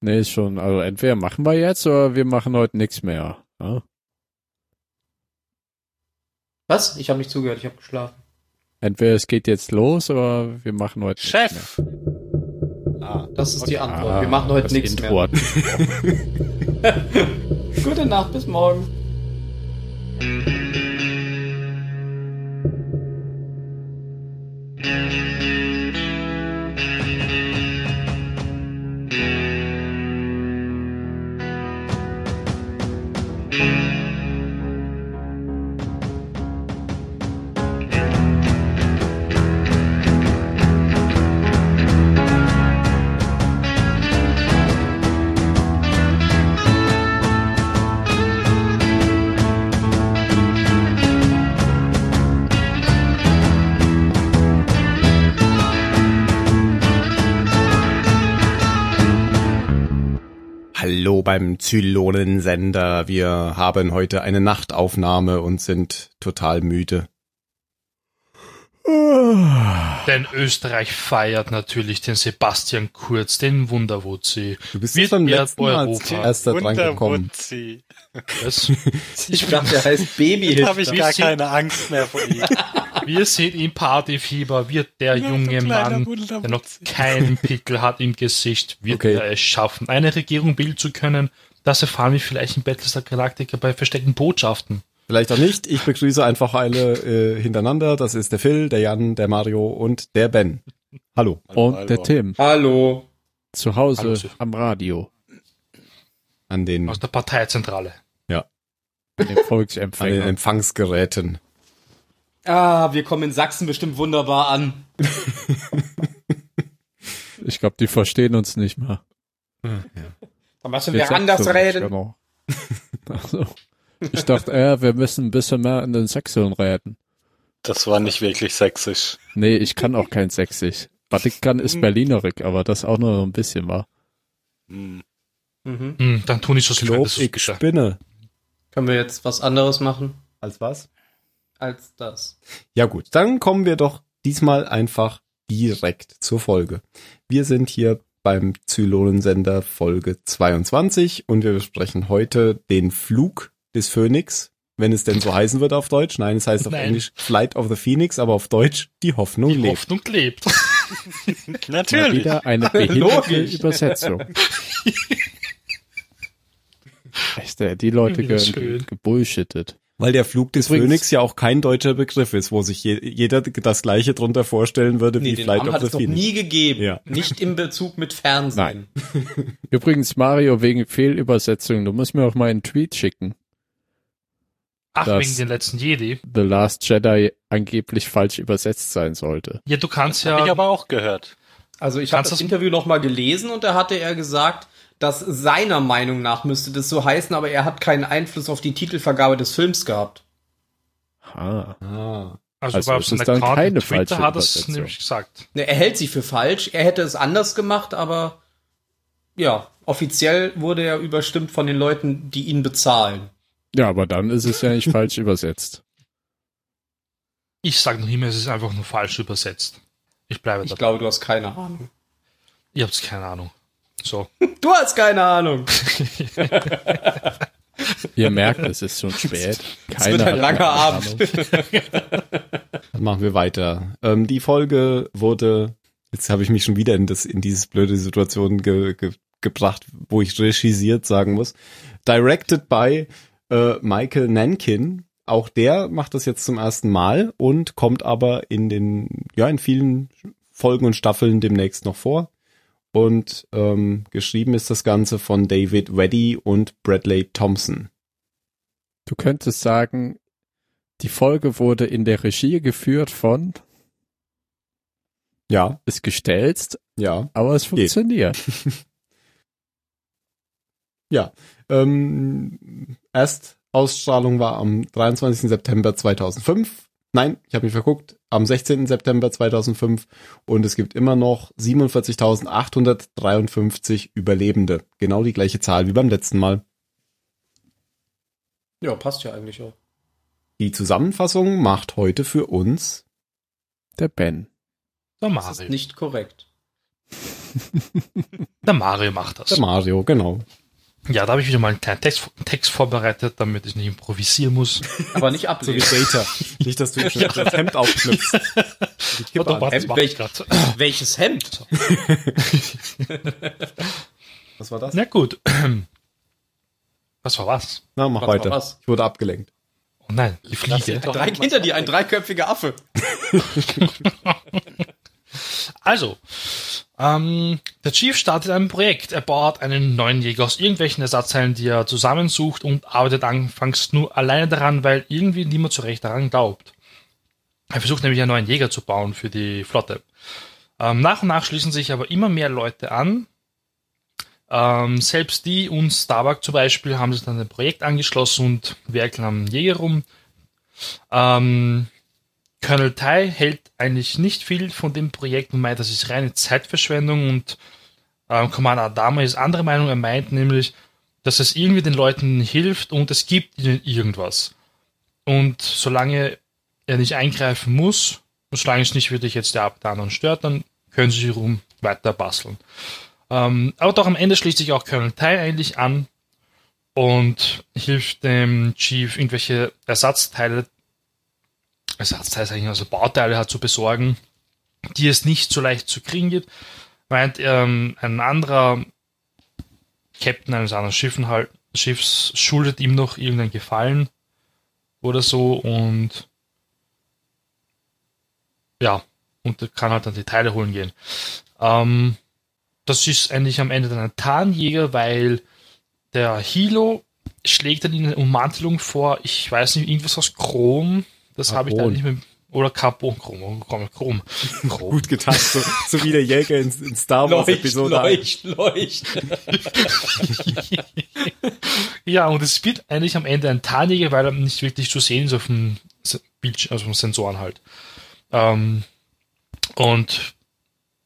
Nee, ist schon. Also entweder machen wir jetzt oder wir machen heute nichts mehr. Ja? Was? Ich habe nicht zugehört, ich habe geschlafen. Entweder es geht jetzt los oder wir machen heute nichts Chef! Ah, das ist die. Antwort. Ah, Wir machen heute nichts Intro mehr. Gute Nacht, bis morgen. Beim Zylonensender. Wir haben heute eine Nachtaufnahme und sind total müde. Denn Österreich feiert natürlich den Sebastian Kurz, den Wunderwutzi. Du bist Wird jetzt beim letzten Mal als erster dran gekommen. Ich dachte, der heißt Baby. Jetzt habe ich gar Sie- keine Angst mehr vor ihm. Wir sehen im Partyfieber, wird der Ja, junge Mann, der noch keinen Pickel hat im Gesicht, wird Okay. er es schaffen, eine Regierung bilden zu können. Das erfahren wir vielleicht in Battlestar Galactica bei versteckten Botschaften. Vielleicht auch nicht. Ich begrüße einfach alle äh, hintereinander. Das ist der Phil, der Jan, der Mario und der Ben. Hallo. Und der Tim. Hallo. Zu Hause Hallo, am Radio. An den, Aus der Parteizentrale. An den an den. Empfangsgeräten. Ah, wir kommen in Sachsen bestimmt wunderbar an. Ich glaube, die verstehen uns nicht mal. Dann müssen wir anders reden. Genau. Ach so. Ich dachte, äh, wir müssen ein bisschen mehr in den Sächseln reden. Das war nicht wirklich sächsisch. Nee, ich kann auch kein Sächsisch. Was ich kann, ist Berlinerik, aber das auch nur ein bisschen war. Hm. Mhm. Hm, dann tun ich das ich spinne. Können wir jetzt was anderes machen Als was? als das? Ja gut, dann kommen wir doch diesmal einfach direkt zur Folge. Wir sind hier beim Zylonensender Folge 22 und wir besprechen heute den Flug des Phönix, wenn es denn so heißen wird auf Deutsch. Nein, es heißt auf Nein. Englisch Flight of the Phoenix, aber auf Deutsch die Hoffnung Die lebt. Hoffnung lebt. Mal Natürlich. wieder eine behinderte. Übersetzung. Echt, äh, die Leute ge gebullshittet. Weil der Flug des Übrigens- Phönix ja auch kein deutscher Begriff ist, wo sich je, jeder das gleiche drunter vorstellen würde Nee, wie den Flight Namen of hat the es noch Phoenix. nie gegeben. Ja. Nicht im Bezug mit Fernsehen. Übrigens, Mario, wegen Fehlübersetzung, du musst mir auch mal einen Tweet schicken. Ach, Das- wegen den letzten Jedi. The Last Jedi angeblich falsch übersetzt sein sollte. Ja, du kannst Habe ich ja. aber auch gehört. Also ich habe das das- Interview noch mal gelesen und da hatte er gesagt, dass seiner Meinung nach müsste das so heißen, aber er hat keinen Einfluss auf die Titelvergabe des Films gehabt. Ah. Ah. Also, Also seinem es dann Account keine Twitter falsche hat es Übersetzung. nämlich gesagt. Ne, Er hält sich für falsch, er hätte es anders gemacht, aber ja, offiziell wurde er überstimmt von den Leuten, die ihn bezahlen. Ja, aber dann ist es ja nicht falsch übersetzt. Ich sage noch immer, es ist einfach nur falsch übersetzt. Ich bleibe Ich dabei. glaube, du hast keine Ahnung. Ihr habt keine Ahnung. So. Du hast keine Ahnung. Ihr merkt, es ist schon spät. Keiner wird ein langer Abend. Dann machen wir weiter. Ähm, die Folge wurde, jetzt habe ich mich schon wieder in das in dieses blöde Situation ge, ge, gebracht, wo ich regisiert sagen muss. Directed by äh, Michael Nankin. Auch der macht das jetzt zum ersten Mal und kommt aber in den ja in vielen Folgen und Staffeln demnächst noch vor. Und ähm, geschrieben ist das Ganze von David Weddy und Bradley Thompson. Du könntest sagen, die Folge wurde in der Regie geführt von, Ja, ist gestelzt, ja. aber es funktioniert. Ja, ähm, Erstausstrahlung war am 23. September 2005. Nein, ich habe mich verguckt, am 16. September 2005 und es gibt immer noch 47.853 Überlebende. Genau die gleiche Zahl wie beim letzten Mal. Ja, passt ja eigentlich auch. Die Zusammenfassung macht heute für uns Der Ben. Der Das ist Mario. nicht korrekt. Der Mario macht das. Der Mario, genau. Ja, da habe ich wieder mal einen kleinen Text, Text vorbereitet, damit ich nicht improvisieren muss. Aber nicht So wie. Data. Nicht, dass du jetzt schon das Hemd aufknüpfst. Warte, Welch-. Welches Hemd? Was war das? Na gut. Was war was? Na, mach Was weiter. was? Ich wurde abgelenkt. Oh nein, die Fliege. Drei, hinter dir, ein dreiköpfiger Affe. Also, ähm, der Chief startet ein Projekt. Er baut einen neuen Jäger aus irgendwelchen Ersatzteilen, die er zusammensucht und arbeitet anfangs nur alleine daran, weil irgendwie niemand so recht daran glaubt. Er versucht nämlich einen neuen Jäger zu bauen für die Flotte. Ähm, nach und nach schließen sich aber immer mehr Leute an. Ähm, selbst die und Starbuck zum Beispiel haben sich dann ein Projekt angeschlossen und werkeln am Jäger rum. Ähm, Colonel Tai hält eigentlich nicht viel von dem Projekt und meint, das ist reine Zeitverschwendung und ähm, Commander Adama ist anderer Meinung. Er meint nämlich, dass es irgendwie den Leuten hilft und es gibt ihnen irgendwas. Und solange er nicht eingreifen muss, und solange es nicht wirklich jetzt der anderen stört, dann können sie sich rum weiter basteln. Ähm, aber doch am Ende schließt sich auch Colonel Tai eigentlich an und hilft dem Chief irgendwelche Ersatzteile Ersatzteile, sag ich mal, also Bauteile hat zu besorgen, die es nicht so leicht zu kriegen gibt. Meint ähm, ein anderer Captain eines anderen Schiffen halt, Schiffs schuldet ihm noch irgendeinen Gefallen oder so und ja, und kann halt dann die Teile holen gehen. Ähm, das ist eigentlich am Ende dann ein Tarnjäger, weil der Hilo schlägt dann ihnen eine Ummantelung vor, ich weiß nicht, irgendwas aus Chrom, das habe ich da nicht mehr, oder Carbon, Chrom, Chrom, Chrom. Chrom. Gut getan, so, so wie der Jäger in, in Star Wars Leucht, Episode leucht, leucht. Ja, und es wird eigentlich am Ende ein Tarnjäger, weil er nicht wirklich zu sehen ist auf dem Bildschirm, also auf den Sensoren halt. Ähm, und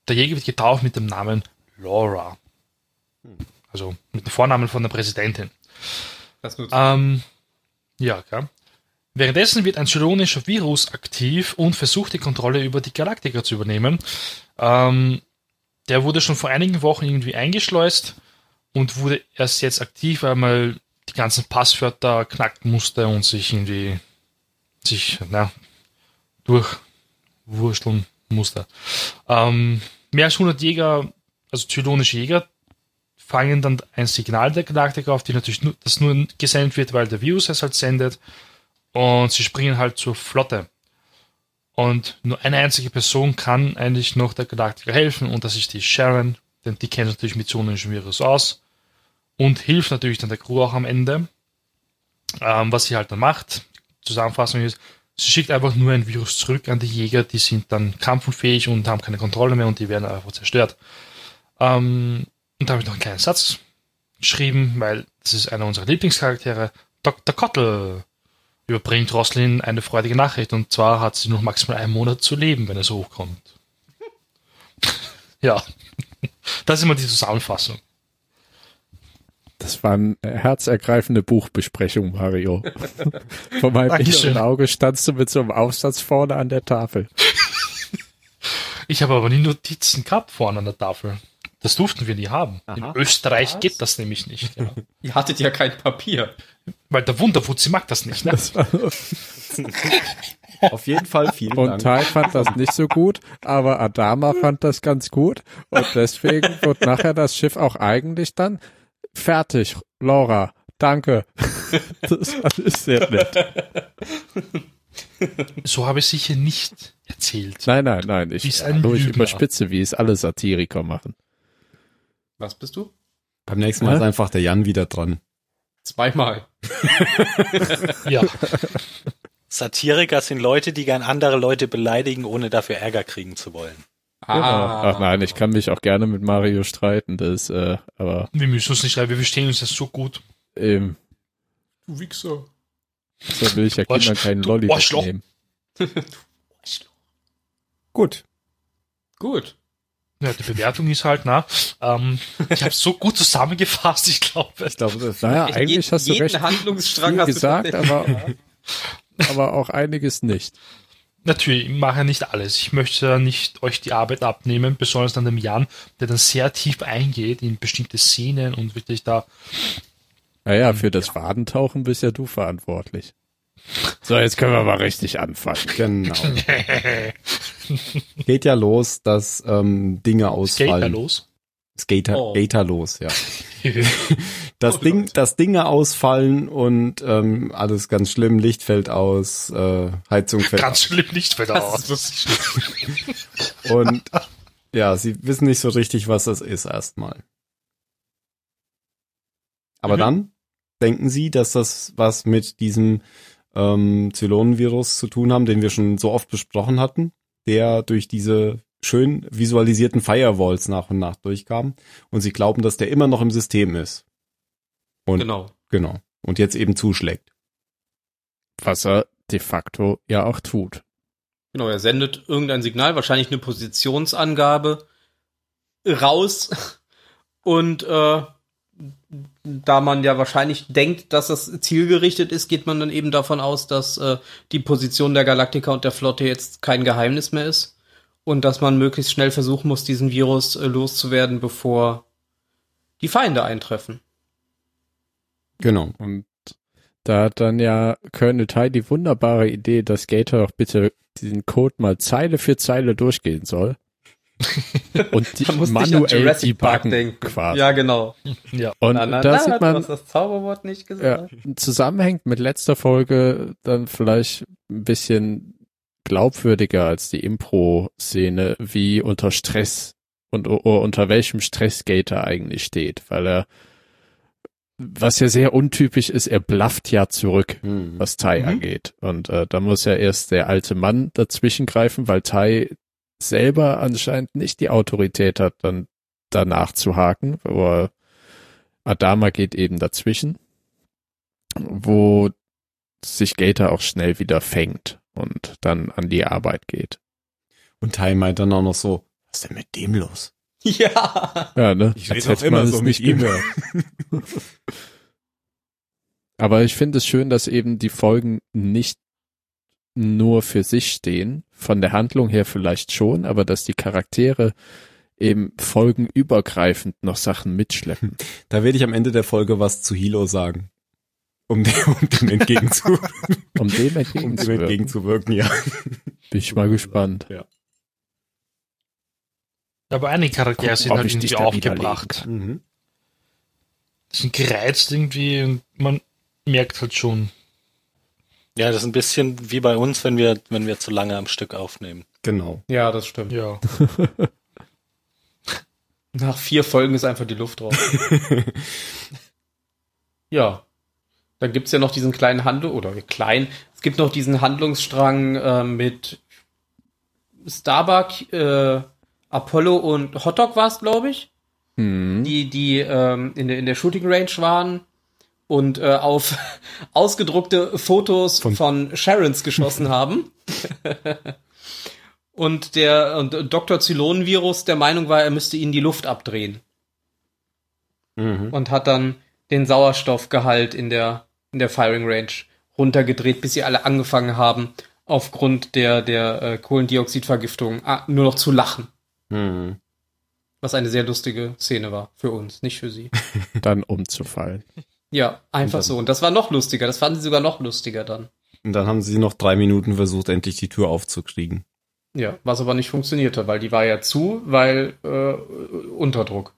der Jäger wird getauft mit dem Namen Laura. Also mit dem Vornamen von der Präsidentin. Das nutzt Ähm, ja, klar. Währenddessen wird ein zylonischer Virus aktiv und versucht die Kontrolle über die Galaktiker zu übernehmen. Ähm, der wurde schon vor einigen Wochen irgendwie eingeschleust und wurde erst jetzt aktiv, weil man die ganzen Passwörter knacken musste und sich irgendwie sich na, durchwursteln musste. Ähm, mehr als 100 Jäger, also zylonische Jäger, fangen dann ein Signal der Galaktiker auf, die natürlich nur, das nur gesendet wird, weil der Virus es halt sendet. Und sie springen halt zur Flotte. Und nur eine einzige Person kann eigentlich noch der Galaktiker helfen und das ist die Sharon, denn die kennt natürlich mit zonischen Virus aus und hilft natürlich dann der Crew auch am Ende. Ähm, was sie halt dann macht, Zusammenfassung ist, sie schickt einfach nur ein Virus zurück an die Jäger, die sind dann kampfunfähig und haben keine Kontrolle mehr und die werden einfach zerstört. Ähm, und da habe ich noch einen kleinen Satz geschrieben, weil das ist einer unserer Lieblingscharaktere. Dr. Kottel überbringt Roslin eine freudige Nachricht und zwar hat sie noch maximal einen Monat zu leben, wenn es hochkommt. ja, das ist immer die Zusammenfassung. Das war eine herzergreifende Buchbesprechung, Mario. Vor meinem Dankeschön. inneren Auge standst du mit so einem Aufsatz vorne an der Tafel. Ich habe aber nie Notizen gehabt vorne an der Tafel. Das durften wir nie haben. In Aha. Österreich geht das nämlich nicht. Ja. Ihr hattet ja kein Papier. Weil der Wunderwutzi mag das nicht. Ne? Das Auf jeden Fall vielen und Dank. Tai fand das nicht so gut, aber Adama fand das ganz gut. Und deswegen wird nachher das Schiff auch eigentlich dann fertig. Laura, danke. Das ich sehr nett. So habe ich sicher nicht erzählt. Nein, nein, nein. Ich, ist ich überspitze, wie es alle Satiriker machen. Was bist du? Beim nächsten Mal Hä? ist einfach der Jan wieder dran. Zweimal. Ja, Satiriker sind Leute, die gern andere Leute beleidigen, ohne dafür Ärger kriegen zu wollen. Ah. Ach nein, ich kann mich auch gerne mit Mario streiten, das, äh, aber wir müssen uns nicht schreiben, wir verstehen uns das so gut. ähm, Du Wichser. so will ich ja Kindern keinen Lolli nehmen. Gut. Gut. Ja, die Bewertung ist halt, na, ähm, ich habe so gut zusammengefasst, ich glaube. Ich glaube, das Naja, eigentlich jeden- hast du jeden recht Handlungsstrang viel hast gesagt, du aber, aber auch einiges nicht. Natürlich, ich mache nicht alles. Ich möchte nicht euch die Arbeit abnehmen, besonders an dem Jan, der dann sehr tief eingeht in bestimmte Szenen und wirklich da. Naja, für das Wadentauchen bist ja du verantwortlich. So, jetzt können wir mal richtig anfangen. Genau. Geht ja los, dass ähm, Dinge Skater ausfallen. los. Skater, Oh. Skater los, ja. Das Ding, dass Dinge ausfallen und ähm, alles ganz schlimm, Licht fällt aus, äh, Heizung fällt Ganz schlimm nicht wieder aus. Das ist aus. Und ja, sie wissen nicht so richtig, was das ist erstmal. Aber Mhm. dann denken sie, dass das was mit diesem ähm, Zylonenvirus zu tun haben, den wir schon so oft besprochen hatten, der durch diese schön visualisierten Firewalls nach und nach durchkam. Und sie glauben, dass der immer noch im System ist. Und Genau. genau. Und jetzt eben zuschlägt. Was er de facto ja auch tut. Genau, er sendet irgendein Signal, wahrscheinlich eine Positionsangabe raus. Und äh, da man ja wahrscheinlich denkt, dass das zielgerichtet ist, geht man dann eben davon aus, dass äh, die Position der Galaktika und der Flotte jetzt kein Geheimnis mehr ist. Und dass man möglichst schnell versuchen muss, diesen Virus äh, loszuwerden, bevor die Feinde eintreffen. Genau. Und da hat dann ja Colonel Ty die wunderbare Idee, dass Gator doch bitte diesen Code mal Zeile für Zeile durchgehen soll. Und die Da musste ich an manuell Jurassic Park debuggen denken. quasi. Ja, genau. ja. Und Na, na, da na, sieht man, das Zauberwort nicht ja, gesagt. zusammenhängt mit letzter Folge dann vielleicht ein bisschen glaubwürdiger als die Impro-Szene, wie unter Stress und unter welchem Stress Gator eigentlich steht, weil er, was ja sehr untypisch ist, er blafft ja zurück, Hm. was Tai Mhm. angeht. Und äh, da muss ja erst der alte Mann dazwischen greifen, weil Tai selber anscheinend nicht die Autorität hat, dann danach zu haken, aber Adama geht eben dazwischen, wo sich Gator auch schnell wieder fängt und dann an die Arbeit geht. Und Ty meint dann auch noch so, was ist denn mit dem los? Ja. Ja, ne? Ich Als rede auch immer so mit nicht ihm. gehört. Aber ich finde es schön, dass eben die Folgen nicht nur für sich stehen, von der Handlung her vielleicht schon, aber dass die Charaktere eben folgenübergreifend noch Sachen mitschleppen. Da werde ich am Ende der Folge was zu Hilo sagen. Um dem, um dem entgegenzu, Um dem um dem entgegenzuwirken. entgegenzuwirken, ja. Bin ich mal gespannt. Aber einige Charaktere sind halt irgendwie aufgebracht. Mhm. Die sind gereizt irgendwie und man merkt halt schon. Ja, das ist ein bisschen wie bei uns, wenn wir, wenn wir zu lange am Stück aufnehmen. Genau. Ja, das stimmt. Ja. Nach vier Folgen ist einfach die Luft drauf. ja. Dann gibt's ja noch diesen kleinen Handlung, oder klein, es gibt noch diesen Handlungsstrang äh, mit Starbuck, äh, Apollo und Hotdog war's, glaube ich, Hm. die, die ähm, in, der, in der Shooting Range waren und äh, auf ausgedruckte Fotos Von- von, Sharons geschossen haben. und der und Dr. Zylonenvirus der Meinung war, er müsste ihnen die Luft abdrehen Mhm. und hat dann den Sauerstoffgehalt in der, in der Firing Range runtergedreht, bis sie alle angefangen haben, aufgrund der, der äh, Kohlendioxidvergiftung ah, nur noch zu lachen. Mhm. Was eine sehr lustige Szene war. Für uns, nicht für sie. Dann umzufallen. Ja, einfach Und dann- so. Und das war noch lustiger. Das fanden sie sogar noch lustiger dann. Und dann haben sie noch drei Minuten versucht, endlich die Tür aufzukriegen. Ja, was aber nicht funktionierte, weil die war ja zu, weil äh, Unterdruck.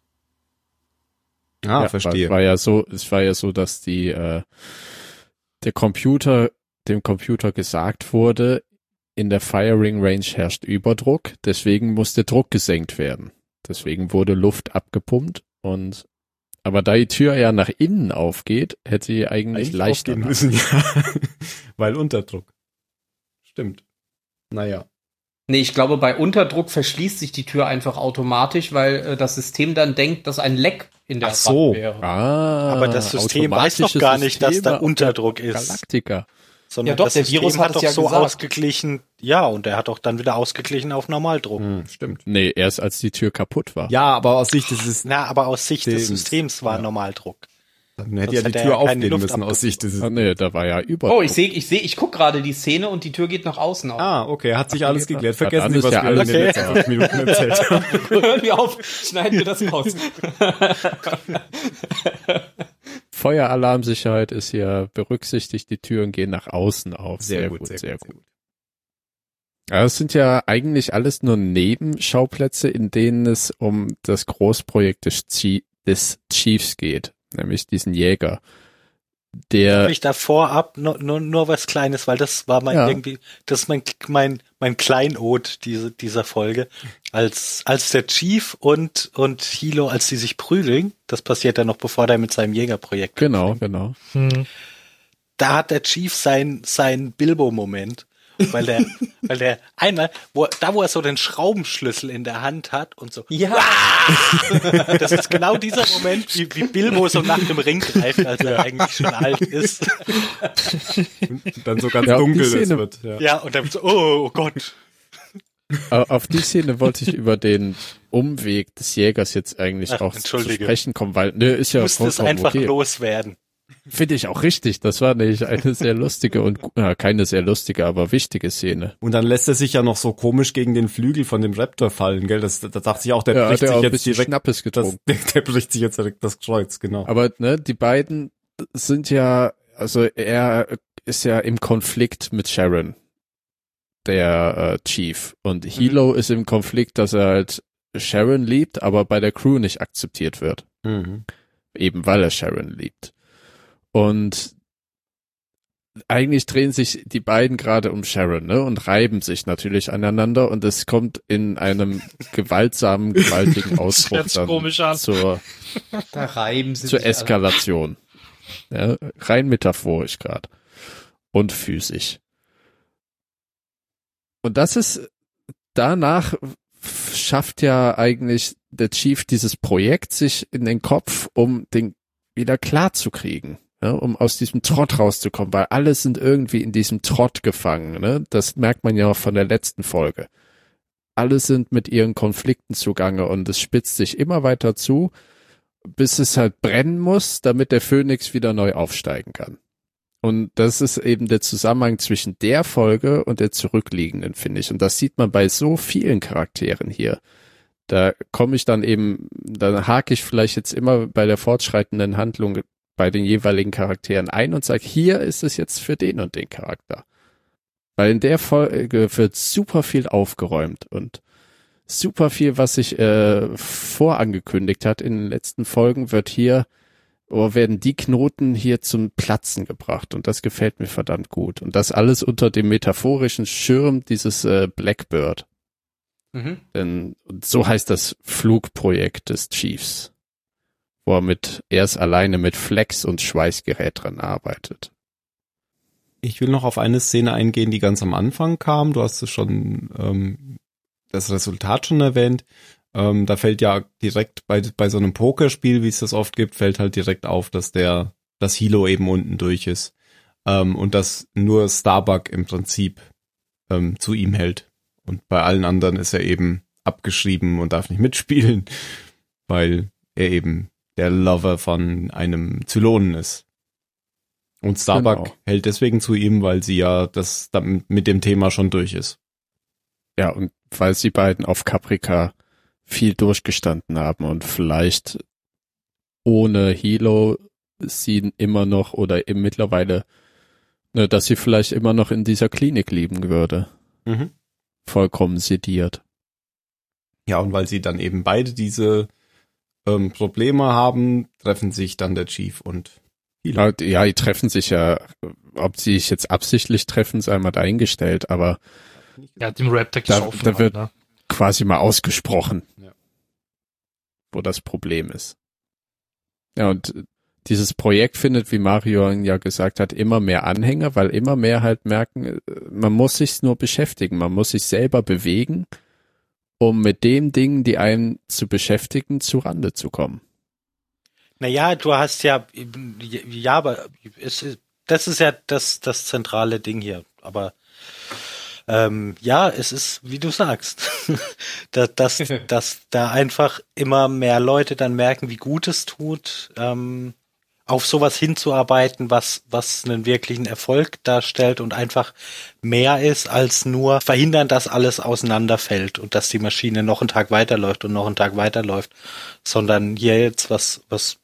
Ah, Ja, verstehe. Es war ja so, es war ja so, dass die äh, der Computer, dem Computer gesagt wurde, in der Firing Range herrscht Überdruck, deswegen muss der Druck gesenkt werden. Deswegen wurde Luft abgepumpt und aber da die Tür ja nach innen aufgeht, hätte sie eigentlich, Eigentlich leichter nach- müssen, ja. Weil Unterdruck. Stimmt. Naja. Nee, ich glaube, bei Unterdruck verschließt sich die Tür einfach automatisch, weil äh, das System dann denkt, dass ein Leck in der Ach so. Wäre. Ah, Aber das System weiß noch gar nicht, dass Systeme da auf Unterdruck ist. Galaktika. Sondern Ja, doch, das der System Virus hat doch ja so gesagt. ausgeglichen. Ja, und er hat doch dann wieder ausgeglichen auf Normaldruck. Hm, stimmt. Nee, erst als die Tür kaputt war. Ja, aber aus Sicht des Systems. Na, aber aus Sicht des Systems, Systems war ja. Normaldruck. Dann hätte ja die Tür aufgehen Luft müssen aus Sicht des. Ah, nee, da war ja über. Oh, ich sehe, ich sehe, ich guck gerade die Szene und die Tür geht nach außen auf. Ah, okay, hat sich alles geklärt. Vergessen Sie, was ja wir alles in den letzten fünf Minuten erzählt haben. Hören wir auf, schneiden wir das raus. Feueralarmsicherheit ist hier berücksichtigt, die Türen gehen nach außen auf. Sehr, gut, sehr, gut. Ja, es sind ja eigentlich alles nur Nebenschauplätze, in denen es um das Großprojekt des, Chie des Chiefs geht, nämlich diesen Jäger. Der, ich da vorab nur, nur, nur was Kleines, weil das war mein Ja. irgendwie, das ist mein, mein, mein Kleinod diese, dieser Folge. Als, als der Chief und, und Hilo, als die sich prügeln, das passiert dann noch bevor der mit seinem Jägerprojekt. genau, genau. Hm. Da hat der Chief sein, sein Bilbo-Moment. Weil der, weil der einmal, wo, da wo er so den Schraubenschlüssel in der Hand hat und so, Ja. das ist genau dieser Moment, wie, wie Bilbo so nach dem Ring greift, als er eigentlich schon alt ist. Dann so ganz Ja, dunkel es wird. Ja. Ja, und dann so, oh, oh Gott. Au- Auf die Szene wollte ich über den Umweg des Jägers jetzt eigentlich Ach, auch zu sprechen kommen, weil, ne, ist ja muss das vollkommen einfach okay. loswerden. Finde ich auch richtig. Das war nämlich eine sehr lustige und, ja, keine sehr lustige, aber wichtige Szene. Und dann lässt er sich ja noch so komisch gegen den Flügel von dem Raptor fallen, gell? Das, da dachte ich auch, der Ja, bricht sich jetzt direkt, Schnappes das, getrunken. der, der bricht sich jetzt direkt das Kreuz, genau. Aber ne, die beiden sind ja, also er ist ja im Konflikt mit Sharon, der äh, Chief. Und Hilo ist im Konflikt, dass er halt Sharon liebt, aber bei der Crew nicht akzeptiert wird. Mhm. Eben weil er Sharon liebt. Und eigentlich drehen sich die beiden gerade um Sharon, ne, und reiben sich natürlich aneinander und es kommt in einem gewaltsamen, gewaltigen Ausbruch dann zur Da reiben sie zur. Eskalation. Ja, rein metaphorisch gerade. Und physisch. Und das ist, danach schafft ja eigentlich der Chief dieses Projekt sich in den Kopf, um den wieder klar zu kriegen. Ja, um aus diesem Trott rauszukommen, weil alle sind irgendwie in diesem Trott gefangen. Ne? Das merkt man ja auch von der letzten Folge. Alle sind mit ihren Konflikten zugange und es spitzt sich immer weiter zu, bis es halt brennen muss, damit der Phönix wieder neu aufsteigen kann. Und das ist eben der Zusammenhang zwischen der Folge und der zurückliegenden, finde ich. Und das sieht man bei so vielen Charakteren hier. Da komme ich dann eben, dann hake ich vielleicht jetzt immer bei der fortschreitenden Handlung bei den jeweiligen Charakteren ein und sage, hier ist es jetzt für den und den Charakter. Weil in der Folge wird super viel aufgeräumt und super viel, was sich äh, vorangekündigt hat in den letzten Folgen, wird hier oder werden die Knoten hier zum Platzen gebracht und das gefällt mir verdammt gut. Und das alles unter dem metaphorischen Schirm dieses äh, Blackbird. Mhm. Denn so heißt das Flugprojekt des Chiefs, wo er mit erst alleine mit Flex und Schweißgerät dran arbeitet. Ich will noch auf eine Szene eingehen, die ganz am Anfang kam. Du hast es schon ähm, das Resultat schon erwähnt. Ähm, da fällt ja direkt bei, bei so einem Pokerspiel, wie es das oft gibt, fällt halt direkt auf, dass der das Hilo eben unten durch ist. Ähm, und dass nur Starbuck im Prinzip ähm, zu ihm hält. Und bei allen anderen ist er eben abgeschrieben und darf nicht mitspielen, weil er eben der Lover von einem Zylonen ist. Und Starbuck Genau. hält deswegen zu ihm, weil sie ja das damit mit dem Thema schon durch ist. Ja, und weil sie beiden auf Caprica viel durchgestanden haben und vielleicht ohne Hilo sie immer noch oder eben mittlerweile, ne, dass sie vielleicht immer noch in dieser Klinik leben würde. Mhm. Vollkommen sediert. Ja, und weil sie dann eben beide diese ähm, Probleme haben, treffen sich dann der Chief und Hilo. Ja, die- ja, die treffen sich ja, ob sie sich jetzt absichtlich treffen, sei mal dahingestellt, aber Er hat dem Raptor Da- da wird- halt, ne? quasi mal ausgesprochen, Ja. wo das Problem ist. Ja, und dieses Projekt findet, wie Mario ja gesagt hat, immer mehr Anhänger, weil immer mehr halt merken, äh, man muss sich nur beschäftigen, man muss sich selber bewegen, um mit den Dingen, die einen zu beschäftigen, zu Rande zu kommen. Naja, du hast ja, ja, aber es ist, das ist ja das, das zentrale Ding hier. Aber ähm, ja, es ist, wie du sagst, dass, dass, dass da einfach immer mehr Leute dann merken, wie gut es tut, ähm, auf sowas hinzuarbeiten, was, was einen wirklichen Erfolg darstellt und einfach mehr ist als nur verhindern, dass alles auseinanderfällt und dass die Maschine noch einen Tag weiterläuft und noch einen Tag weiterläuft, sondern hier jetzt was, was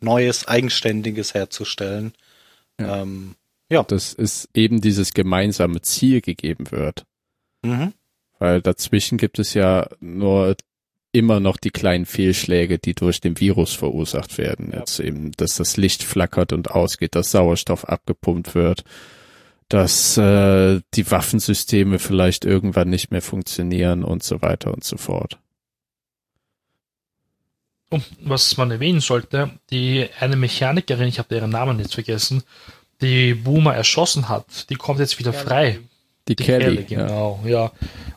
Neues, Eigenständiges herzustellen. Ja. Ähm, ja. Dass es eben dieses gemeinsame Ziel gegeben wird. Mhm. Weil dazwischen gibt es ja nur immer noch die kleinen Fehlschläge, die durch den Virus verursacht werden. Ja. Jetzt eben, dass das Licht flackert und ausgeht, dass Sauerstoff abgepumpt wird, dass äh, die Waffensysteme vielleicht irgendwann nicht mehr funktionieren und so weiter und so fort. Und was man erwähnen sollte, die eine Mechanikerin, ich habe deren Namen jetzt vergessen, die Boomer erschossen hat, die kommt jetzt wieder frei. Die, Die Kelly, ja. genau, ja.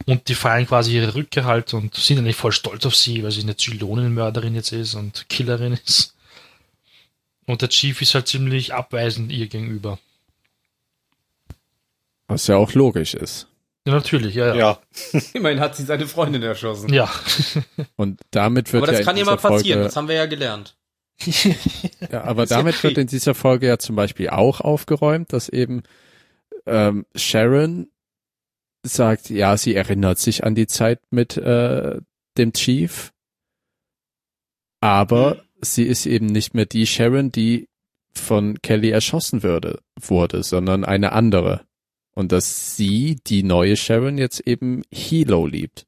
Und die feiern quasi ihre Rückkehr halt und sind eigentlich voll stolz auf sie, weil sie eine Zylonenmörderin jetzt ist und Killerin ist. Und der Chief ist halt ziemlich abweisend ihr gegenüber. was ja auch logisch ist. Ja, natürlich, ja, ja. Ja. Immerhin hat sie seine Freundin erschossen. Ja, Und damit wird Aber ja das kann in ja mal passieren, Folge, das haben wir ja gelernt. Ja, aber ja damit wird in dieser Folge ja zum Beispiel auch aufgeräumt, dass eben ähm, Sharon sagt, ja, sie erinnert sich an die Zeit mit äh, dem Chief, aber sie ist eben nicht mehr die Sharon, die von Kelly erschossen würde, wurde, sondern eine andere. Und dass sie, die neue Sharon, jetzt eben Hilo liebt.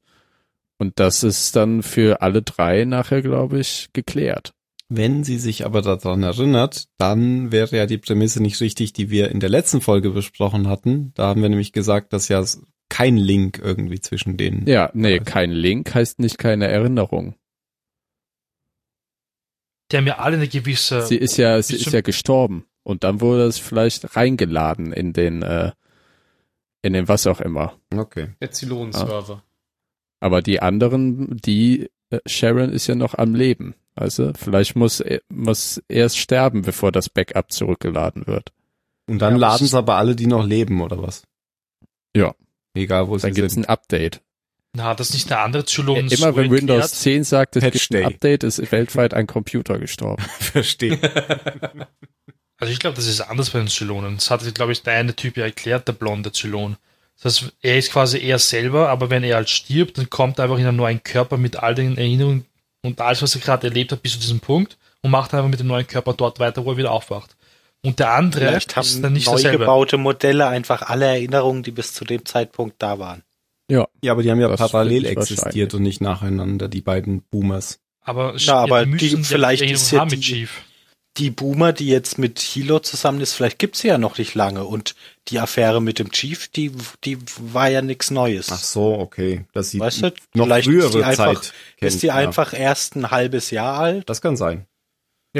Und das ist dann für alle drei nachher, glaube ich, geklärt. Wenn sie sich aber daran erinnert, dann wäre ja die Prämisse nicht richtig, die wir in der letzten Folge besprochen hatten. Da haben wir nämlich gesagt, dass ja kein Link irgendwie zwischen denen. Ja, nee, kein Link heißt nicht keine Erinnerung. die haben ja alle eine gewisse. Sie ist ja, sie ist ja gestorben. Und dann wurde es vielleicht reingeladen in den, äh, in den was auch immer. Okay. Der Zylon-Server. Aber die anderen, die äh, Sharon ist ja noch am Leben. Also vielleicht muss, er- muss erst sterben, bevor das Backup zurückgeladen wird. Und dann Ja, laden es aber alle, die noch leben, oder was? Ja. Egal, wo Dann sie gibt es ein sind. Update. Na, das nicht der andere Zylon Immer so wenn Windows erklärt? 10 sagt, es Patch gibt Day. ein Update, ist weltweit ein Computer gestorben. Verstehe. Also ich glaube, das ist anders bei den Zylonen. Das hat, glaube ich, der eine Typ ja erklärt, der blonde Zylon. Das heißt, er ist quasi er selber, aber wenn er halt stirbt, dann kommt er einfach in einen neuen Körper mit all den Erinnerungen und alles, was er gerade erlebt hat, bis zu diesem Punkt und macht einfach mit dem neuen Körper dort weiter, wo er wieder aufwacht. Und der andere Vielleicht ist haben dann nicht neu dasselbe. gebaute Modelle einfach alle Erinnerungen, die bis zu dem Zeitpunkt da waren. Ja. Ja, aber die haben ja Das parallel existiert und nicht nacheinander, die beiden Boomers. Aber, Ja, aber die- vielleicht ist ja die-. Die Boomer, die jetzt mit Hilo zusammen ist, vielleicht gibt's sie ja noch nicht lange. Und die Affäre mit dem Chief, die, die war ja nichts Neues. Ach so, okay. Dass sie Weißt du, noch vielleicht frühere ist die einfach, Zeit kennt, ist die ja. einfach erst ein halbes Jahr alt. Das kann sein.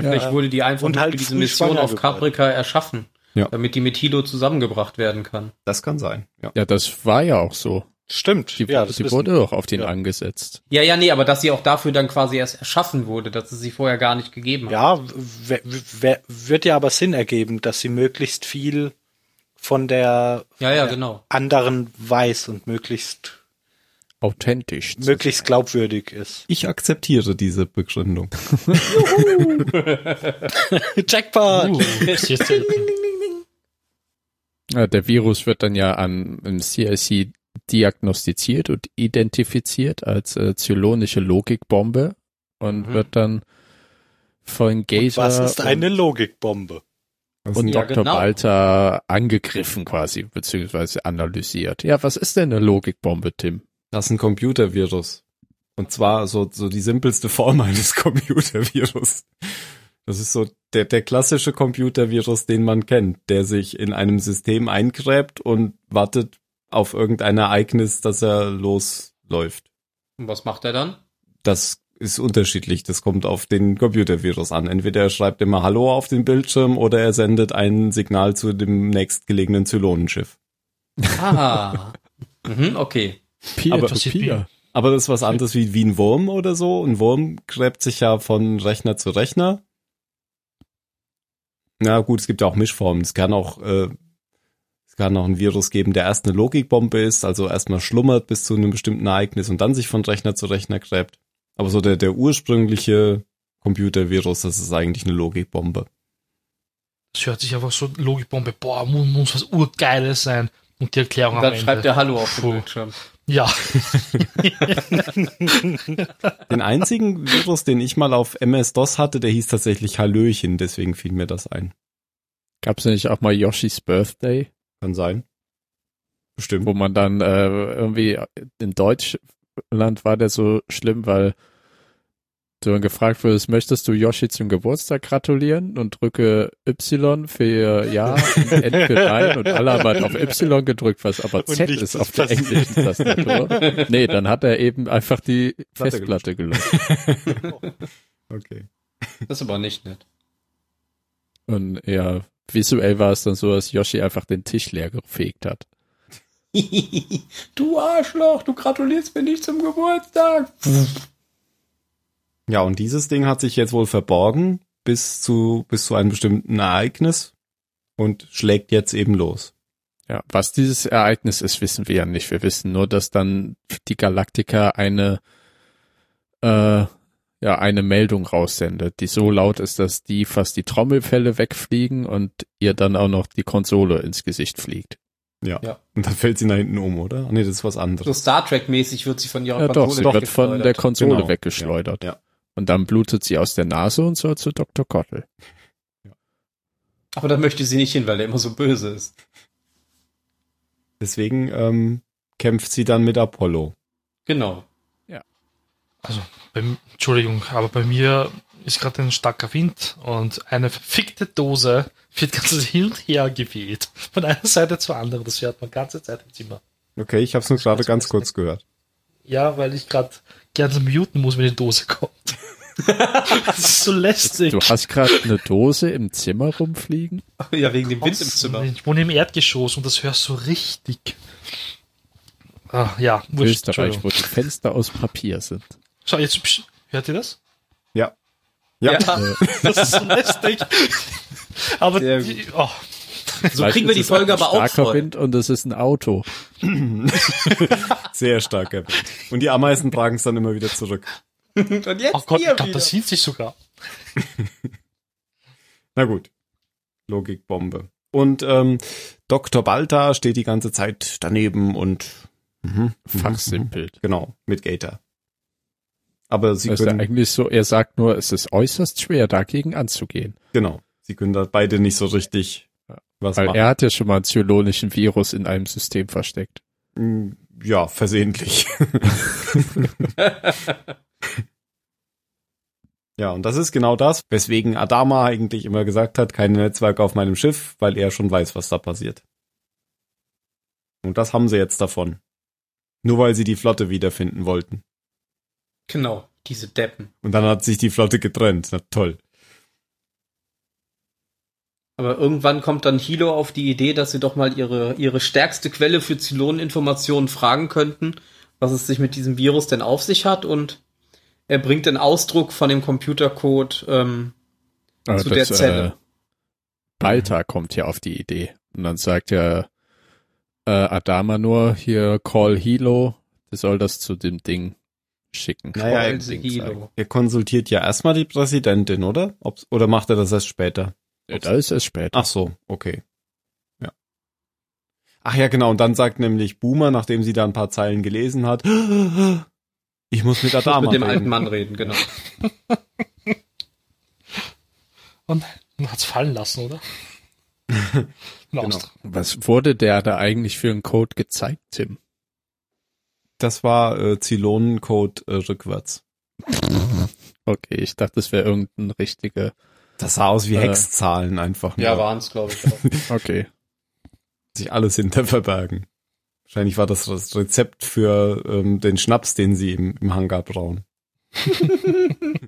Ja, vielleicht wurde die einfach Und halt für diese Mission auf. Caprica erschaffen. Ja. Damit die mit Hilo zusammengebracht werden kann. Das kann sein. Ja. Ja, das war ja auch so. Stimmt. Die, ja, das die wissen wurde doch auf den Ja. angesetzt. Ja, ja, nee, aber dass sie auch dafür dann quasi erst erschaffen wurde, dass es sie vorher gar nicht gegeben hat. Ja, wird ja aber Sinn ergeben, dass sie möglichst viel von der Ja, ja, genau. anderen weiß und möglichst, Authentisch. zu möglichst glaubwürdig ist. Ich akzeptiere diese Begründung. Jackpot! Uh. Ja, der Virus wird dann ja an im CIC diagnostiziert und identifiziert als äh, zylonische Logikbombe und Mhm. wird dann von Gazer Was ist eine Logikbombe? und, und Ja, Dr. genau. Walter angegriffen quasi, beziehungsweise analysiert. Ja, was ist denn eine Logikbombe, Tim? Das ist ein Computervirus. Und zwar so, so die simpelste Form eines Computervirus. Das ist so der, der klassische Computervirus, den man kennt, der sich in einem System eingräbt und wartet auf irgendein Ereignis, dass er losläuft. Und was macht er dann? Das ist unterschiedlich. Das kommt auf den Computervirus an. Entweder er schreibt immer Hallo auf den Bildschirm oder er sendet ein Signal zu dem nächstgelegenen Zylonenschiff. Ah. mhm, okay. Peer Aber- Peer. Aber das ist was anderes wie, wie ein Wurm oder so. Ein Wurm gräbt sich ja von Rechner zu Rechner. Na gut, es gibt ja auch Mischformen. Es kann auch, äh, es kann auch ein Virus geben, der erst eine Logikbombe ist, also erstmal schlummert bis zu einem bestimmten Ereignis und dann sich von Rechner zu Rechner gräbt. Aber so der, der ursprüngliche Computervirus, das ist eigentlich eine Logikbombe. Das hört sich einfach so Logikbombe, boah, muss, muss was Urgeiles sein. Und die Erklärung Und am dann Ende. schreibt er Hallo auf Puh. den Bildschirm. Ja, Den einzigen Virus, den ich mal auf MS-DOS hatte, der hieß tatsächlich Hallöchen, deswegen fiel mir das ein. Gab's nicht auch mal Yoshi's Birthday, Kann sein. Bestimmt. wo man dann äh, irgendwie in Deutschland war der so schlimm, weil du dann gefragt wurdest, möchtest du Yoshi zum Geburtstag gratulieren und drücke Y für Ja und N für Nein und alle haben halt auf Y gedrückt, was aber Und Z ist ist auf der englischen Tastatur. Nee, dann hat er eben einfach die Platte Festplatte gelöscht. Okay. Das ist aber nicht nett. Und ja, visuell war es dann so, dass Yoshi einfach den Tisch leer gefegt hat. du Arschloch, du gratulierst mir nicht zum Geburtstag. Ja, und dieses Ding hat sich jetzt wohl verborgen bis zu, bis zu einem bestimmten Ereignis und schlägt jetzt eben los. Ja, was dieses Ereignis ist, wissen wir ja nicht. Wir wissen nur, dass dann die Galaktika eine, äh, ja, eine Meldung raussendet, die so laut ist, dass die fast die Trommelfälle wegfliegen und ihr dann auch noch die Konsole ins Gesicht fliegt. Ja. Ja. Und dann fällt sie nach hinten um, oder? Ah, Nee, das ist was So anderes. Star Trek-mäßig wird sie von ihrer Ja, doch, Konsole sie wird von der Konsole Genau, weggeschleudert. ja, ja. Und dann blutet sie aus der Nase und soll zu Dr. Kottel. Aber da möchte sie nicht hin, weil der immer so böse ist. Deswegen ähm, kämpft sie dann mit Apollo. Genau. also, bei, Entschuldigung, aber bei mir ist gerade ein starker Wind und eine verfickte Dose wird ganz hin und her geweht. Von einer Seite zur anderen. Das hört man ganze Zeit im Zimmer. Okay, ich habe es nur gerade ganz kurz gehört. Ja, weil ich gerade gerne muten muss, wenn die Dose kommt. Das ist so lästig. Du hast gerade eine Dose im Zimmer rumfliegen? Ja, wegen dem Wind im. Zimmer. Ich wohne im Erdgeschoss und das hörst du richtig. Ah, ja, wurscht, Österreich, wo die Fenster aus Papier sind. Schau, jetzt, psch, hört ihr das? Ja. Ja. Äh, Das ist so lästig. Aber die, oh, So Vielleicht kriegen wir die Folge aber auch starker voll. Wind und es ist ein Auto. Sehr starker Wind. Und die Ameisen tragen es dann immer wieder zurück. Und jetzt oh Gott, ich glaube, das sieht sich sogar. Na gut. Logikbombe. Und ähm, Dr. Balta steht die ganze Zeit daneben und mhm, Fachsimpelt. Genau, mit Gator. Aber sie Das ist ja können, eigentlich so, er sagt nur, es ist äußerst schwer, dagegen anzugehen. genau, sie können da beide nicht so richtig was Weil machen. er hat ja schon mal einen zylonischen Virus in einem System versteckt. Mm, Ja, versehentlich. ja, und das ist genau das, weswegen Adama eigentlich immer gesagt hat, keine Netzwerke auf meinem Schiff, weil er schon weiß, was da passiert. Und das haben sie jetzt davon. Nur weil sie die Flotte wiederfinden wollten. Genau, diese Deppen. Und dann hat sich die Flotte getrennt. Na toll. Aber irgendwann kommt dann Hilo auf die Idee, dass sie doch mal ihre, ihre stärkste Quelle für Zyloneninformationen fragen könnten, was es sich mit diesem Virus denn auf sich hat und er bringt den Ausdruck von dem Computercode ähm, Aber Zu der Zelle. Äh, Balta kommt ja auf die Idee. Und dann sagt ja äh, Adama nur, hier call Hilo, der soll das zu dem Ding schicken. Naja, Call er. Hilo. er konsultiert ja erstmal die Präsidentin, oder? Ob's, oder macht er das erst später? Ja, da ist es später. Ach so, okay. Ja. Ach ja, genau. Und dann sagt nämlich Boomer, nachdem sie da ein paar Zeilen gelesen hat, ich muss mit Ich muss Adama mit dem reden. alten Mann reden, genau. Und man hat's fallen lassen, oder? genau. Was wurde der da eigentlich für einen Code gezeigt, Tim? Das war äh, Zylonencode äh, rückwärts. Okay, ich dachte, das wäre irgendein richtiger. Das sah aus wie Äh. Hexzahlen einfach. nur. Ja, waren's, glaube ich. Auch. Okay. Sich alles hinter verbergen. Wahrscheinlich war das das Rezept für ähm, den Schnaps, den sie im, im Hangar brauen.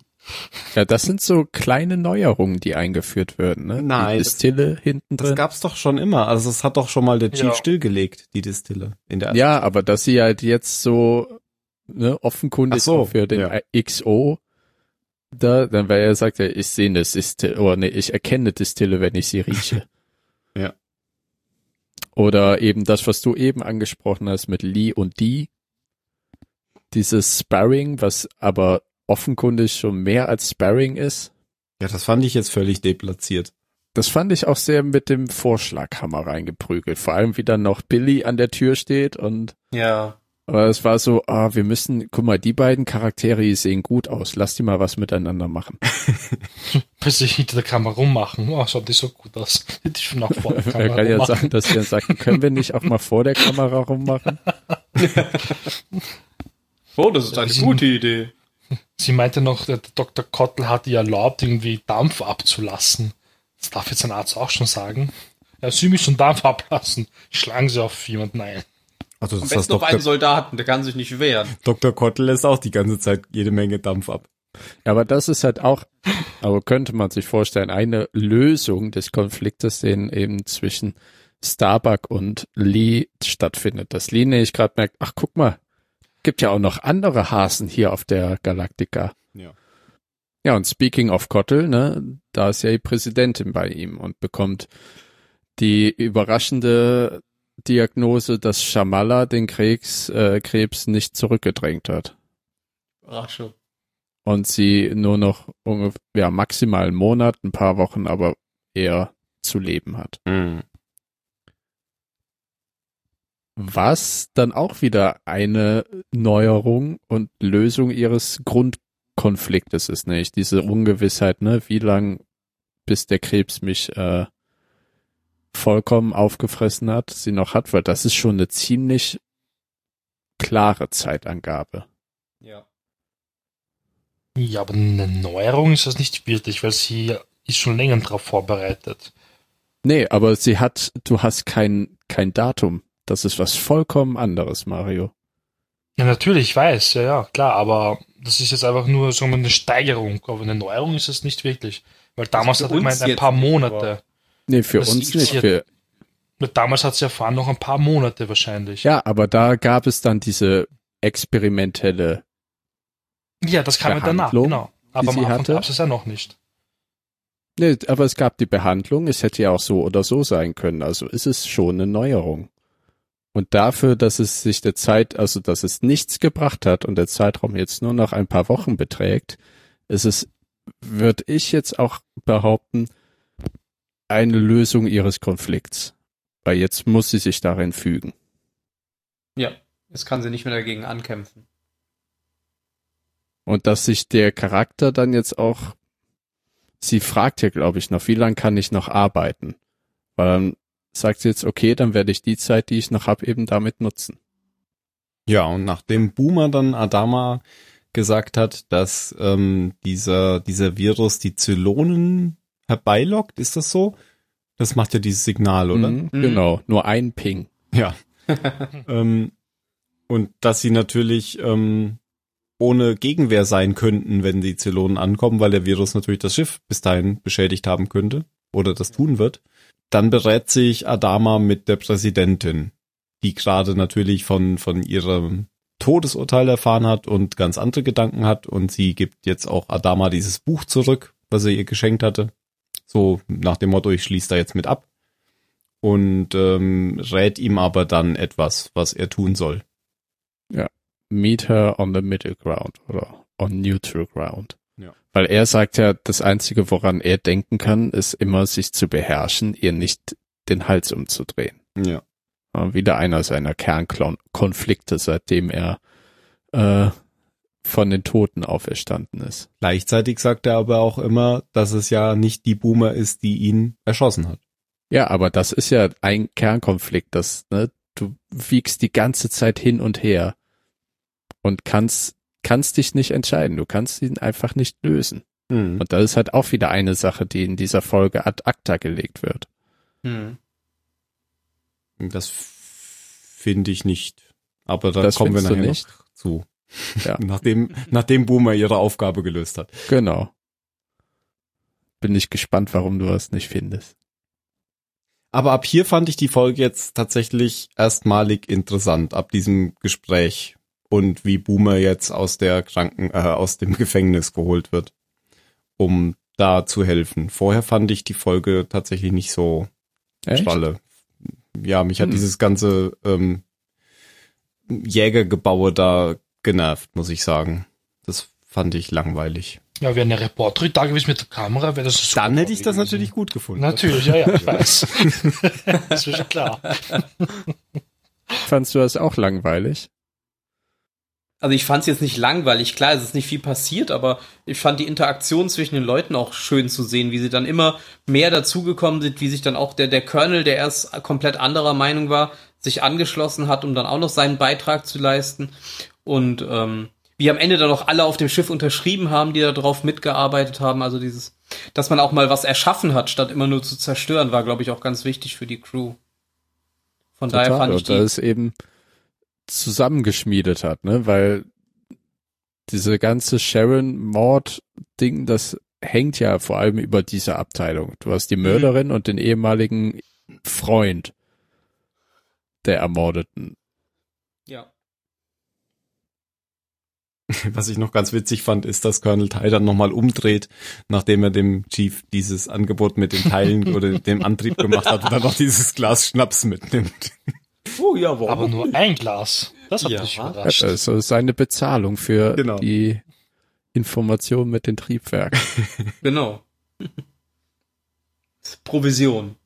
Ja, das sind so kleine Neuerungen, die eingeführt werden, ne? Nein, Die das- Distille hinten Das drin. gab's doch schon immer. Also das hat doch schon mal der Chief Ja. stillgelegt, die Distille. In der Ja, aber dass sie halt jetzt so ne, offenkundig so, für den ja. XO da, dann weil er sagt, ja, ich sehe eine Distille, oder nee, ich erkenne Distille, wenn ich sie rieche. Ja. Oder eben das, was du eben angesprochen hast mit Lee und Dee. Dieses Sparring, was aber offenkundig schon mehr als Sparring ist. ja, das fand ich jetzt völlig deplatziert. Das fand ich auch sehr mit dem Vorschlaghammer reingeprügelt. Vor allem, wie dann noch Billy an der Tür steht und Ja. Aber es war so, ah, wir müssen, guck mal, die beiden Charaktere, die sehen gut aus. Lass die mal was miteinander machen. Bis sie hinter der Kamera rummachen. Oh, schaut nicht so gut aus. Hätte ich schon auch vor der Er Kamera kann ja rummachen. sagen, dass er sagt, können wir nicht auch mal vor der Kamera rummachen? Oh, das ist eine Diesen- gute Idee. Sie meinte noch, der Dr. Kottel hat ihr erlaubt, irgendwie Dampf abzulassen. Das darf jetzt ein Arzt auch schon sagen. Ja, sie müssen Dampf ablassen. Schlagen sie auf jemanden ein. Also Am das besten heißt, noch einen. Soldaten, der kann sich nicht wehren. Dr. Kottel lässt auch die ganze Zeit jede Menge Dampf ab. Ja, aber das ist halt auch, aber könnte man sich vorstellen, eine Lösung des Konfliktes, den eben zwischen Starbuck und Lee stattfindet. Dass Lee nämlich gerade merkt, ach guck mal, gibt ja auch noch andere Hasen hier auf der Galaktika. Ja. Ja, und speaking of Kottel, ne, da ist ja die Präsidentin bei ihm und bekommt die überraschende Diagnose, dass Shamala den Krebs, äh, Krebs nicht zurückgedrängt hat Rasche. und sie nur noch ungefähr ja, maximal einen Monat, ein paar Wochen, aber eher zu leben hat. Mhm. Was dann auch wieder eine Neuerung und Lösung ihres Grundkonfliktes ist, nämlich diese Ungewissheit, ne, wie lang bis der Krebs mich äh, vollkommen aufgefressen hat, sie noch hat, weil das ist schon eine ziemlich klare Zeitangabe. Ja. Ja, aber eine Neuerung ist das nicht wirklich, weil sie ist schon länger darauf vorbereitet. Nee, aber sie hat, du hast kein, kein Datum. Das ist was vollkommen anderes, Mario. Ja, natürlich, ich weiß, ja, ja, klar, aber das ist jetzt einfach nur so eine Steigerung, aber eine Neuerung ist es nicht wirklich. Weil damals für hat er gemeint, ein paar nicht, Monate. Nee, für Das uns nicht. ja- Für, Damals hat sie erfahren, noch ein paar Monate wahrscheinlich. ja, aber da gab es dann diese experimentelle, ja das kam ja danach, genau. Aber am sie Anfang gab es ja noch nicht. nee, aber es gab die Behandlung. Es hätte ja auch so oder so sein können. Also ist es schon eine Neuerung. Und dafür, dass es sich der Zeit, also dass es nichts gebracht hat und der Zeitraum jetzt nur noch ein paar Wochen beträgt, ist es, würde ich jetzt auch behaupten, eine Lösung ihres Konflikts. Weil jetzt muss sie sich darin fügen. Ja. Jetzt kann sie nicht mehr dagegen ankämpfen. Und dass sich der Charakter dann jetzt auch, sie fragt ja, glaube ich, noch, wie lange kann ich noch arbeiten? Weil dann sagt sie jetzt, okay, dann werde ich die Zeit, die ich noch habe, eben damit nutzen. Ja, und nachdem Boomer dann Adama gesagt hat, dass ähm, dieser, dieser Virus die Zylonen herbeilockt, ist das so? Das macht ja dieses Signal, oder? Mhm. Genau, nur ein Ping. Ja. ähm, und dass sie natürlich ähm, ohne Gegenwehr sein könnten, wenn die Zylonen ankommen, weil der Virus natürlich das Schiff bis dahin beschädigt haben könnte oder das tun wird. Dann berät sich Adama mit der Präsidentin, die gerade natürlich von, von ihrem Todesurteil erfahren hat und ganz andere Gedanken hat und sie gibt jetzt auch Adama dieses Buch zurück, was er ihr geschenkt hatte. So nach dem Motto, ich schließe da jetzt mit ab und ähm, rät ihm aber dann etwas, was er tun soll. Meet her on the middle ground oder on neutral ground. Ja. Weil er sagt ja, das Einzige, woran er denken kann, ist immer, sich zu beherrschen, ihr nicht den Hals umzudrehen. Ja. Wieder einer seiner Kernkonflikte, seitdem er äh, von den Toten auferstanden ist. Gleichzeitig sagt er aber auch immer, dass es ja nicht die Boomer ist, die ihn erschossen hat. Ja, aber das ist ja ein Kernkonflikt, das, ne, du wiegst die ganze Zeit hin und her und kannst, kannst dich nicht entscheiden. Du kannst ihn einfach nicht lösen. Mhm. Und das ist halt auch wieder eine Sache, die in dieser Folge ad acta gelegt wird. Hm. Das finde ich nicht. Aber da Das kommen wir nachher nicht? noch zu. Ja. nachdem, nachdem Boomer ihre Aufgabe gelöst hat. Genau. Bin ich gespannt, warum du das nicht findest. Aber ab hier fand ich die Folge jetzt tatsächlich erstmalig interessant, ab diesem Gespräch und wie Boomer jetzt aus der Kranken, äh, aus dem Gefängnis geholt wird, um da zu helfen. Vorher fand ich die Folge tatsächlich nicht so Echt? Ja, mich hat Hm. dieses ganze ähm, Jägergebaue da genervt, muss ich sagen. Das fand ich langweilig. Ja, wäre eine Reporterin da gewesen mit der Kamera, wäre das super Dann hätte ich das gewesen. natürlich gut gefunden. Natürlich, ja, ja, ich weiß. das ist schon klar. Fandst du das auch langweilig? Also ich fand es jetzt nicht langweilig. Klar, es ist nicht viel passiert, aber ich fand die Interaktion zwischen den Leuten auch schön zu sehen, wie sie dann immer mehr dazugekommen sind, wie sich dann auch der, der Colonel, der erst komplett anderer Meinung war, sich angeschlossen hat, um dann auch noch seinen Beitrag zu leisten. Und ähm, wie am Ende dann auch alle auf dem Schiff unterschrieben haben, die da drauf mitgearbeitet haben. Also dieses, dass man auch mal was erschaffen hat, statt immer nur zu zerstören, war, glaube ich, auch ganz wichtig für die Crew. Von daher fand ich die. es eben zusammengeschmiedet hat, ne, weil diese ganze Sharon-Mord-Ding, das hängt ja vor allem über diese Abteilung. Du hast die Mörderin und den ehemaligen Freund der Ermordeten. Ja. Was ich noch ganz witzig fand, ist, dass Colonel Ty dann nochmal umdreht, nachdem er dem Chief dieses Angebot mit den Teilen oder dem Antrieb gemacht hat und dann noch dieses Glas Schnaps mitnimmt. Oh ja, warum? Aber nur ein Glas. Das hat Ja. mich überrascht. Also seine Bezahlung für Genau. die Information mit den Triebwerken. Genau. Provision.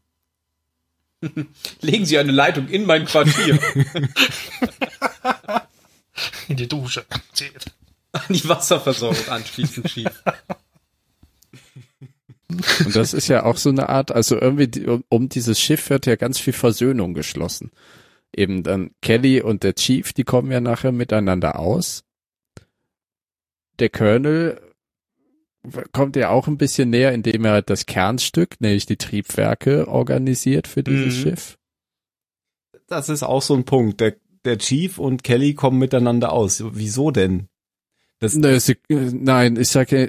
Legen Sie eine Leitung in mein Quartier. In die Dusche. An die Wasserversorgung anschließend schief. Und das ist ja auch so eine Art, also irgendwie um, um dieses Schiff wird ja ganz viel Versöhnung geschlossen. Eben dann Kelly und der Chief, die kommen ja nachher miteinander aus. Der Colonel kommt ja auch ein bisschen näher, indem er halt das Kernstück, nämlich die Triebwerke, organisiert für dieses Mhm. Schiff. Das ist auch so ein Punkt. Der, der Chief und Kelly kommen miteinander aus. Wieso denn? Das, Nö, sie, äh, nein, ich sage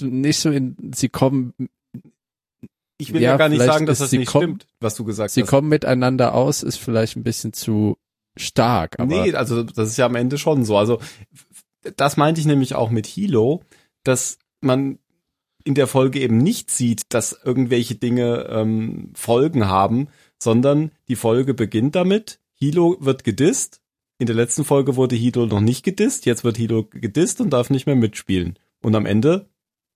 nicht so in, sie kommen, ich will ja, ja, gar nicht sagen, dass das sie nicht kommen- stimmt, was du gesagt sie hast. kommen miteinander aus, ist vielleicht ein bisschen zu stark, aber nee, also das ist ja am Ende schon so. Also das meinte ich nämlich auch mit Hilo, dass man in der Folge eben nicht sieht, dass irgendwelche Dinge ähm, Folgen haben, sondern die Folge beginnt damit, Hilo wird gedisst. In der letzten Folge wurde Hilo noch nicht gedisst, jetzt wird Hilo gedisst und darf nicht mehr mitspielen. Und am Ende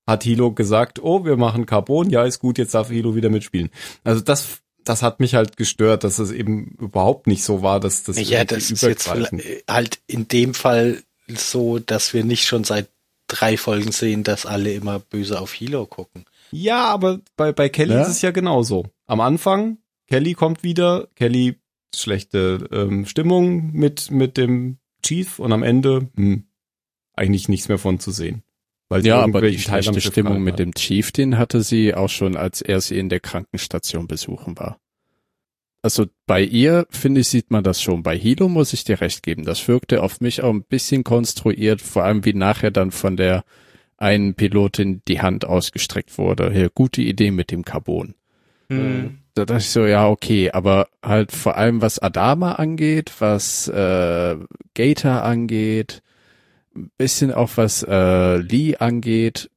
hat Hilo gesagt, oh, wir machen Carbon, ja, ist gut, jetzt darf Hilo wieder mitspielen. Also das, das hat mich halt gestört, dass es eben überhaupt nicht so war, dass das Ja, das ist jetzt halt in dem Fall so, dass wir nicht schon seit drei Folgen sehen, dass alle immer böse auf Hilo gucken. Ja, aber bei, bei Kelly Ja? ist es ja genauso. Am Anfang, Kelly kommt wieder, Kelly schlechte ähm, Stimmung mit, mit dem Chief und am Ende hm, eigentlich nichts mehr von zu sehen. Weil Ja, aber die schlechte Stimmung mit dem Chief, den hatte sie auch schon, als er sie in der Krankenstation besuchen war. Also bei ihr, finde ich, sieht man das schon. Bei Hilo muss ich dir recht geben. Das wirkte auf mich auch ein bisschen konstruiert, vor allem wie nachher dann von der einen Pilotin die Hand ausgestreckt wurde. Hier, gute Idee mit dem Carbon. Hm. Da dachte ich so, ja, okay, aber halt vor allem was Adama angeht, was äh, Gator angeht, ein bisschen auch was äh, Lee angeht,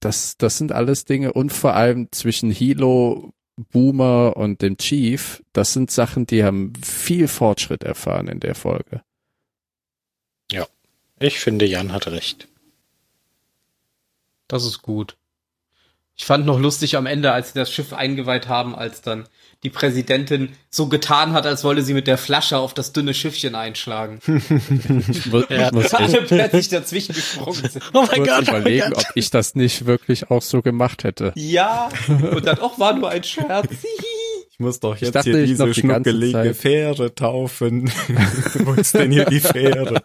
das, das sind alles Dinge und vor allem zwischen Hilo, Boomer und dem Chief, das sind Sachen, die haben viel Fortschritt erfahren in der Folge. Ich finde, Jan hat recht. Das ist gut. Ich fand noch lustig am Ende, als sie das Schiff eingeweiht haben, als dann die Präsidentin so getan hat, als wolle sie mit der Flasche auf das dünne Schiffchen einschlagen. Ich muss, Ja, ich muss Alle plötzlich dazwischen gesprungen sind. Oh mein kurz überlegen, ob ich das nicht wirklich auch so gemacht hätte. Ja, und dann, auch war nur ein Scherz. Ich muss doch jetzt dachte, hier ich diese die schnuckelige Fähre taufen. Wo ist denn hier die Fähre?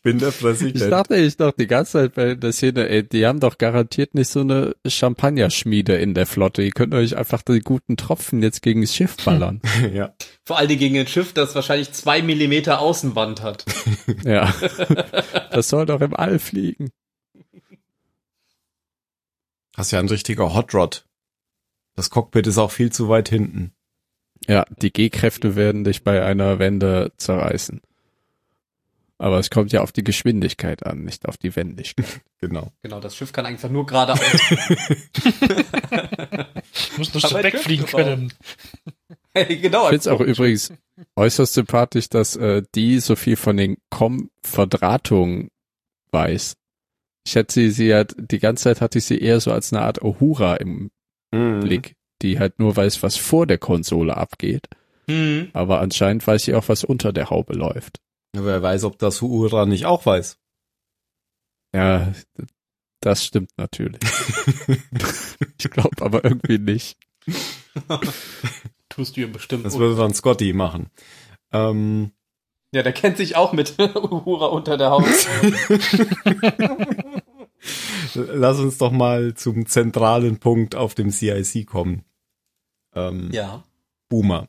Ich bin der Ich Präsident. dachte ich doch die ganze Zeit bei der Szene, ey, die haben doch garantiert nicht so eine Champagnerschmiede in der Flotte. Ihr könnt euch einfach die guten Tropfen jetzt gegen das Schiff ballern. ja. Vor allem gegen ein Schiff, das wahrscheinlich zwei Millimeter Außenwand hat. ja. Das soll doch im All fliegen. Das ist ja ein richtiger Hot Rod. Das Cockpit ist auch viel zu weit hinten. Ja, die G-Kräfte werden dich bei einer Wende zerreißen. Aber es kommt ja auf die Geschwindigkeit an, nicht auf die Wendigkeit. Genau. Genau, das Schiff kann einfach nur geradeaus. Ich muss nur Aber wegfliegen können. genau. Ich finde es auch übrigens äußerst sympathisch, dass äh, die so viel von den Com-Verdrahtungen weiß. Ich hätte sie, sie hat, die ganze Zeit hatte ich sie eher so als eine Art Ohura im Mhm. Blick, die halt nur weiß, was vor der Konsole abgeht. Hm. Aber anscheinend weiß sie auch, was unter der Haube läuft. Wer weiß, ob das Uhura nicht auch weiß. Ja, das stimmt natürlich. ich glaube aber irgendwie nicht. Tust du ihm bestimmt. Das würde dann Scotty machen. Ähm, ja, der kennt sich auch mit Uhura unter der Haut. lass uns doch mal zum zentralen Punkt auf dem CIC kommen. Ähm, ja. Boomer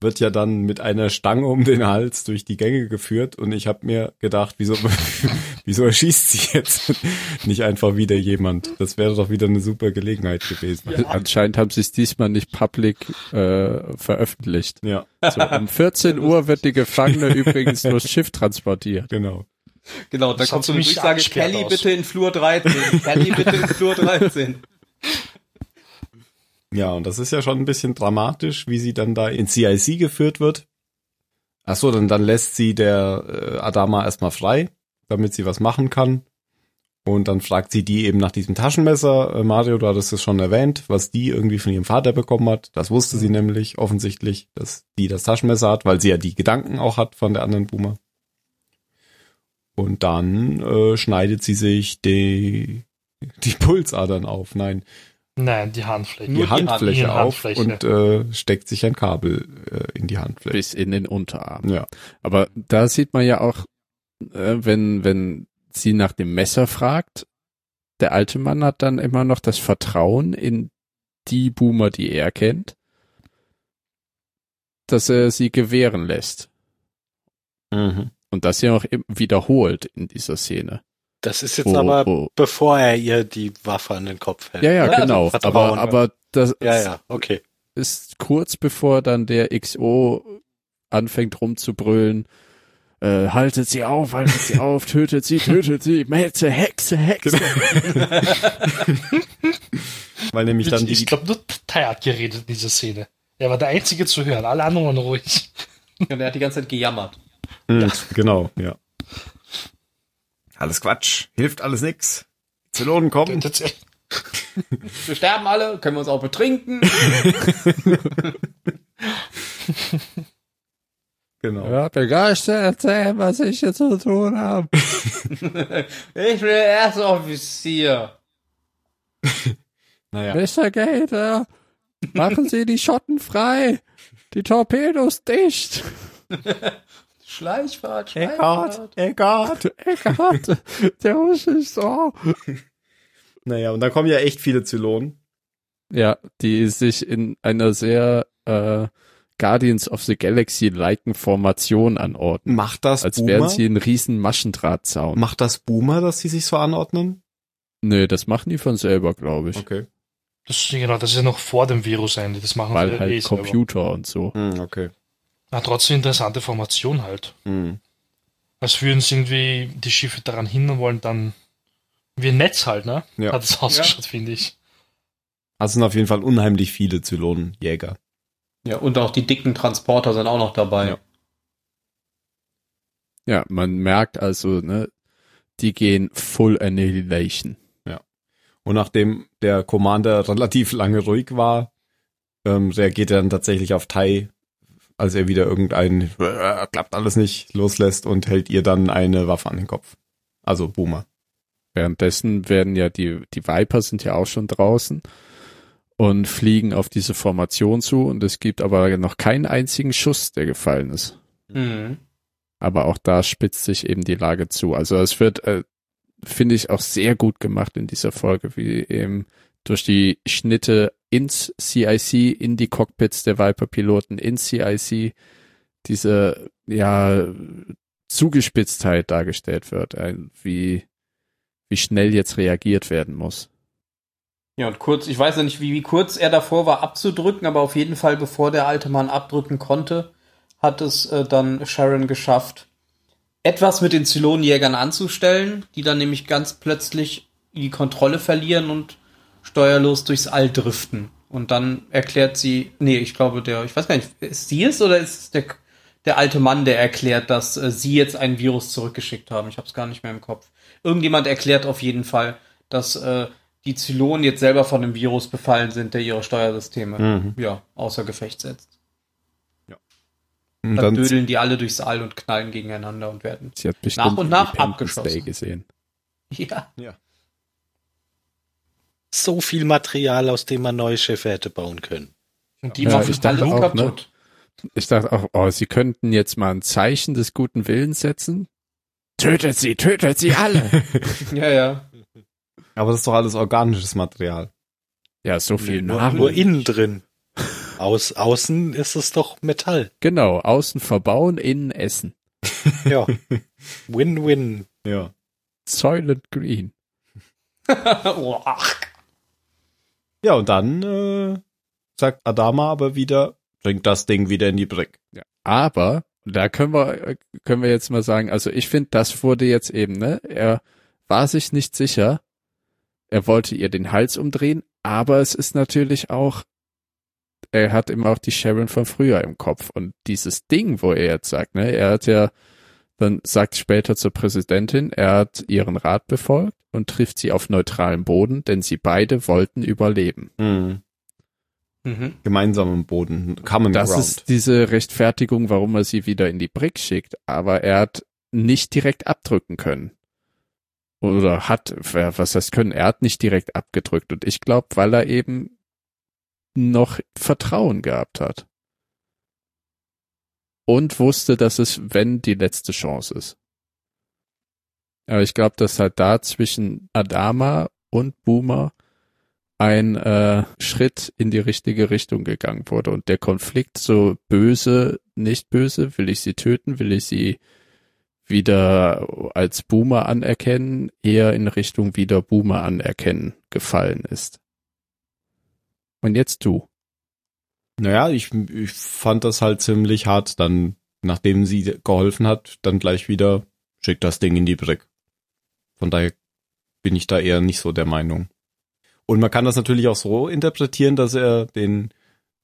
wird ja dann mit einer Stange um den Hals durch die Gänge geführt und ich habe mir gedacht, wieso, wieso erschießt sie jetzt nicht einfach wieder jemand? Das wäre doch wieder eine super Gelegenheit gewesen. Anscheinend haben sie es diesmal nicht public äh, veröffentlicht. Ja, So, um 14 Uhr wird die Gefangene übrigens durchs Schiff transportiert. genau. Genau, da kommt so eine Durchsage, Kelly aus. bitte in Flur 13. Kelly bitte in Flur 13. Ja, und das ist ja schon ein bisschen dramatisch, wie sie dann da in CIC geführt wird. Ach so, dann, dann lässt sie der äh, Adama erstmal frei, damit sie was machen kann. Und dann fragt sie die eben nach diesem Taschenmesser. Äh, Mario, du hattest es schon erwähnt, was die irgendwie von ihrem Vater bekommen hat. Das wusste sie nämlich offensichtlich, dass die das Taschenmesser hat, weil sie ja die Gedanken auch hat von der anderen Boomer. Und dann äh, schneidet sie sich die, die Pulsadern auf. Nein, Nein, die Handfläche. Nur die die Hand- Handfläche die auf Handfläche. und äh, steckt sich ein Kabel äh, in die Handfläche. Bis in den Unterarm. Ja. Aber da sieht man ja auch, äh, wenn, wenn sie nach dem Messer fragt, der alte Mann hat dann immer noch das Vertrauen in die Boomer, die er kennt, dass er sie gewähren lässt. Mhm. Und das ja auch wiederholt in dieser Szene. Das ist jetzt Wo- aber, wo- bevor er ihr die Waffe an den Kopf hält. Ja, ja, Ja, genau. also aber, Vertrauen, ja. aber das Ja, ja, okay. ist kurz bevor dann der XO anfängt rumzubrüllen. Äh, haltet sie auf, haltet sie auf, tötet sie, tötet sie, Metze, Hexe, Hexe. Weil nämlich dann ich die, glaube, nur Tai hat geredet in dieser Szene. Er war der Einzige zu hören, alle anderen waren ruhig. Und er hat die ganze Zeit gejammert. Mhm, genau, ja. Alles Quatsch, hilft alles nix. Zylonen kommen. Wir sterben alle, können wir uns auch betrinken. Genau. Ja, begeistert erzählen, was ich hier zu tun habe. Ich will erst Offizier. Naja. Mr. Gator, machen Sie die Schotten frei. Die Torpedos dicht. Schleichfahrt, Eckart, Schleichfahrt. Eckart. Eckart, der muss ist so. Naja, und da kommen ja echt viele Zylonen. Ja, die sich in einer sehr äh, Guardians of the Galaxy-liken Formation anordnen. Macht das Als Boomer? wären sie ein riesen Maschendrahtzaun. Macht das Boomer, dass sie sich so anordnen? Nö, das machen die von selber, glaube ich. Okay. Das, genau, das ist ja noch vor dem Virus eigentlich. Das machen Weil sie eh halt selber. Computer und so. Hm, okay. Ja, trotzdem interessante Formation halt. Hm. Als würden sie irgendwie die Schiffe daran hindern wollen, dann wie ein Netz halt, ne? Ja. Hat es ausgeschaut, finde ich. Also sind auf jeden Fall unheimlich viele Zylonenjäger. Ja, und auch die dicken Transporter sind auch noch dabei. Ja. Ja, man merkt also, ne, die gehen Full Annihilation. Und nachdem der Commander relativ lange ruhig war, ähm, reagiert er dann tatsächlich auf Tai, als er wieder irgendein äh, klappt alles nicht loslässt und hält ihr dann eine Waffe an den Kopf. Also Boomer. Währenddessen werden ja die, die Viper sind ja auch schon draußen und fliegen auf diese Formation zu und es gibt aber noch keinen einzigen Schuss, der gefallen ist. Mhm. Aber auch da spitzt sich eben die Lage zu. Also es wird, äh, finde ich, auch sehr gut gemacht in dieser Folge, wie eben durch die Schnitte ins CIC, in die Cockpits der Viper-Piloten, ins CIC, diese, ja, Zugespitztheit dargestellt wird, wie, wie schnell jetzt reagiert werden muss. Ja, und kurz, ich weiß ja nicht, wie, wie kurz er davor war abzudrücken, aber auf jeden Fall, bevor der alte Mann abdrücken konnte, hat es äh, dann Sharon geschafft, etwas mit den Zylonenjägern anzustellen, die dann nämlich ganz plötzlich die Kontrolle verlieren und steuerlos durchs All driften. Und dann erklärt sie, nee, ich glaube, der, ich weiß gar nicht, ist sie es oder ist es der, der alte Mann, der erklärt, dass äh, sie jetzt ein Virus zurückgeschickt haben. Ich habe es gar nicht mehr im Kopf. Irgendjemand erklärt auf jeden Fall, dass äh, die Zylonen jetzt selber von einem Virus befallen sind, der ihre Steuersysteme Mhm. ja außer Gefecht setzt. Und Dann dann dödeln die alle durchs All und knallen gegeneinander und werden Sie hat bestimmt und nach abgeschossen. Day gesehen. ja So viel Material, aus dem man neue Schiffe hätte bauen können. und die Ja, machen ich dachte alle auch, ne? kaputt. Ich dachte auch, oh, sie könnten jetzt mal ein Zeichen des guten Willens setzen. Tötet sie, tötet sie alle. Ja, ja. aber das ist doch alles organisches Material. ja, so viel nur, Nahrung. nur innen drin. Aus, außen ist es doch Metall. Genau, außen verbauen, innen essen. Ja. Win-win. Ja. Soylent Green. Ja, und dann äh, sagt Adama aber wieder, bringt das Ding wieder in die Brick. Ja. Aber, da können wir, können wir jetzt mal sagen, also ich finde, das wurde jetzt eben, ne? Er war sich nicht sicher. Er wollte ihr den Hals umdrehen, aber es ist natürlich auch, er hat immer auch die Sharon von früher im Kopf. Und dieses Ding, wo er jetzt sagt, ne, er hat ja, dann sagt später zur Präsidentin, er hat ihren Rat befolgt und trifft sie auf neutralem Boden, denn sie beide wollten überleben. Mhm. Mhm. Gemeinsamen Boden, Common Das Ground. ist diese Rechtfertigung, warum er sie wieder in die Brick schickt. Aber er hat nicht direkt abdrücken können. Oder hat, was heißt können, er hat nicht direkt abgedrückt. Und ich glaube, weil er eben noch Vertrauen gehabt hat. Und wusste, dass es, wenn, die letzte Chance ist. Aber ich glaube, dass halt da zwischen Adama und Boomer ein äh, Schritt in die richtige Richtung gegangen wurde und der Konflikt so böse, nicht böse, will ich sie töten, will ich sie wieder als Boomer anerkennen, eher in Richtung wieder Boomer anerkennen gefallen ist. Und jetzt du. Naja, ich, ich fand das halt ziemlich hart, dann, nachdem sie geholfen hat, dann gleich wieder, schickt das Ding in die Brick. Von daher bin ich da eher nicht so der Meinung. Und man kann das natürlich auch so interpretieren, dass er den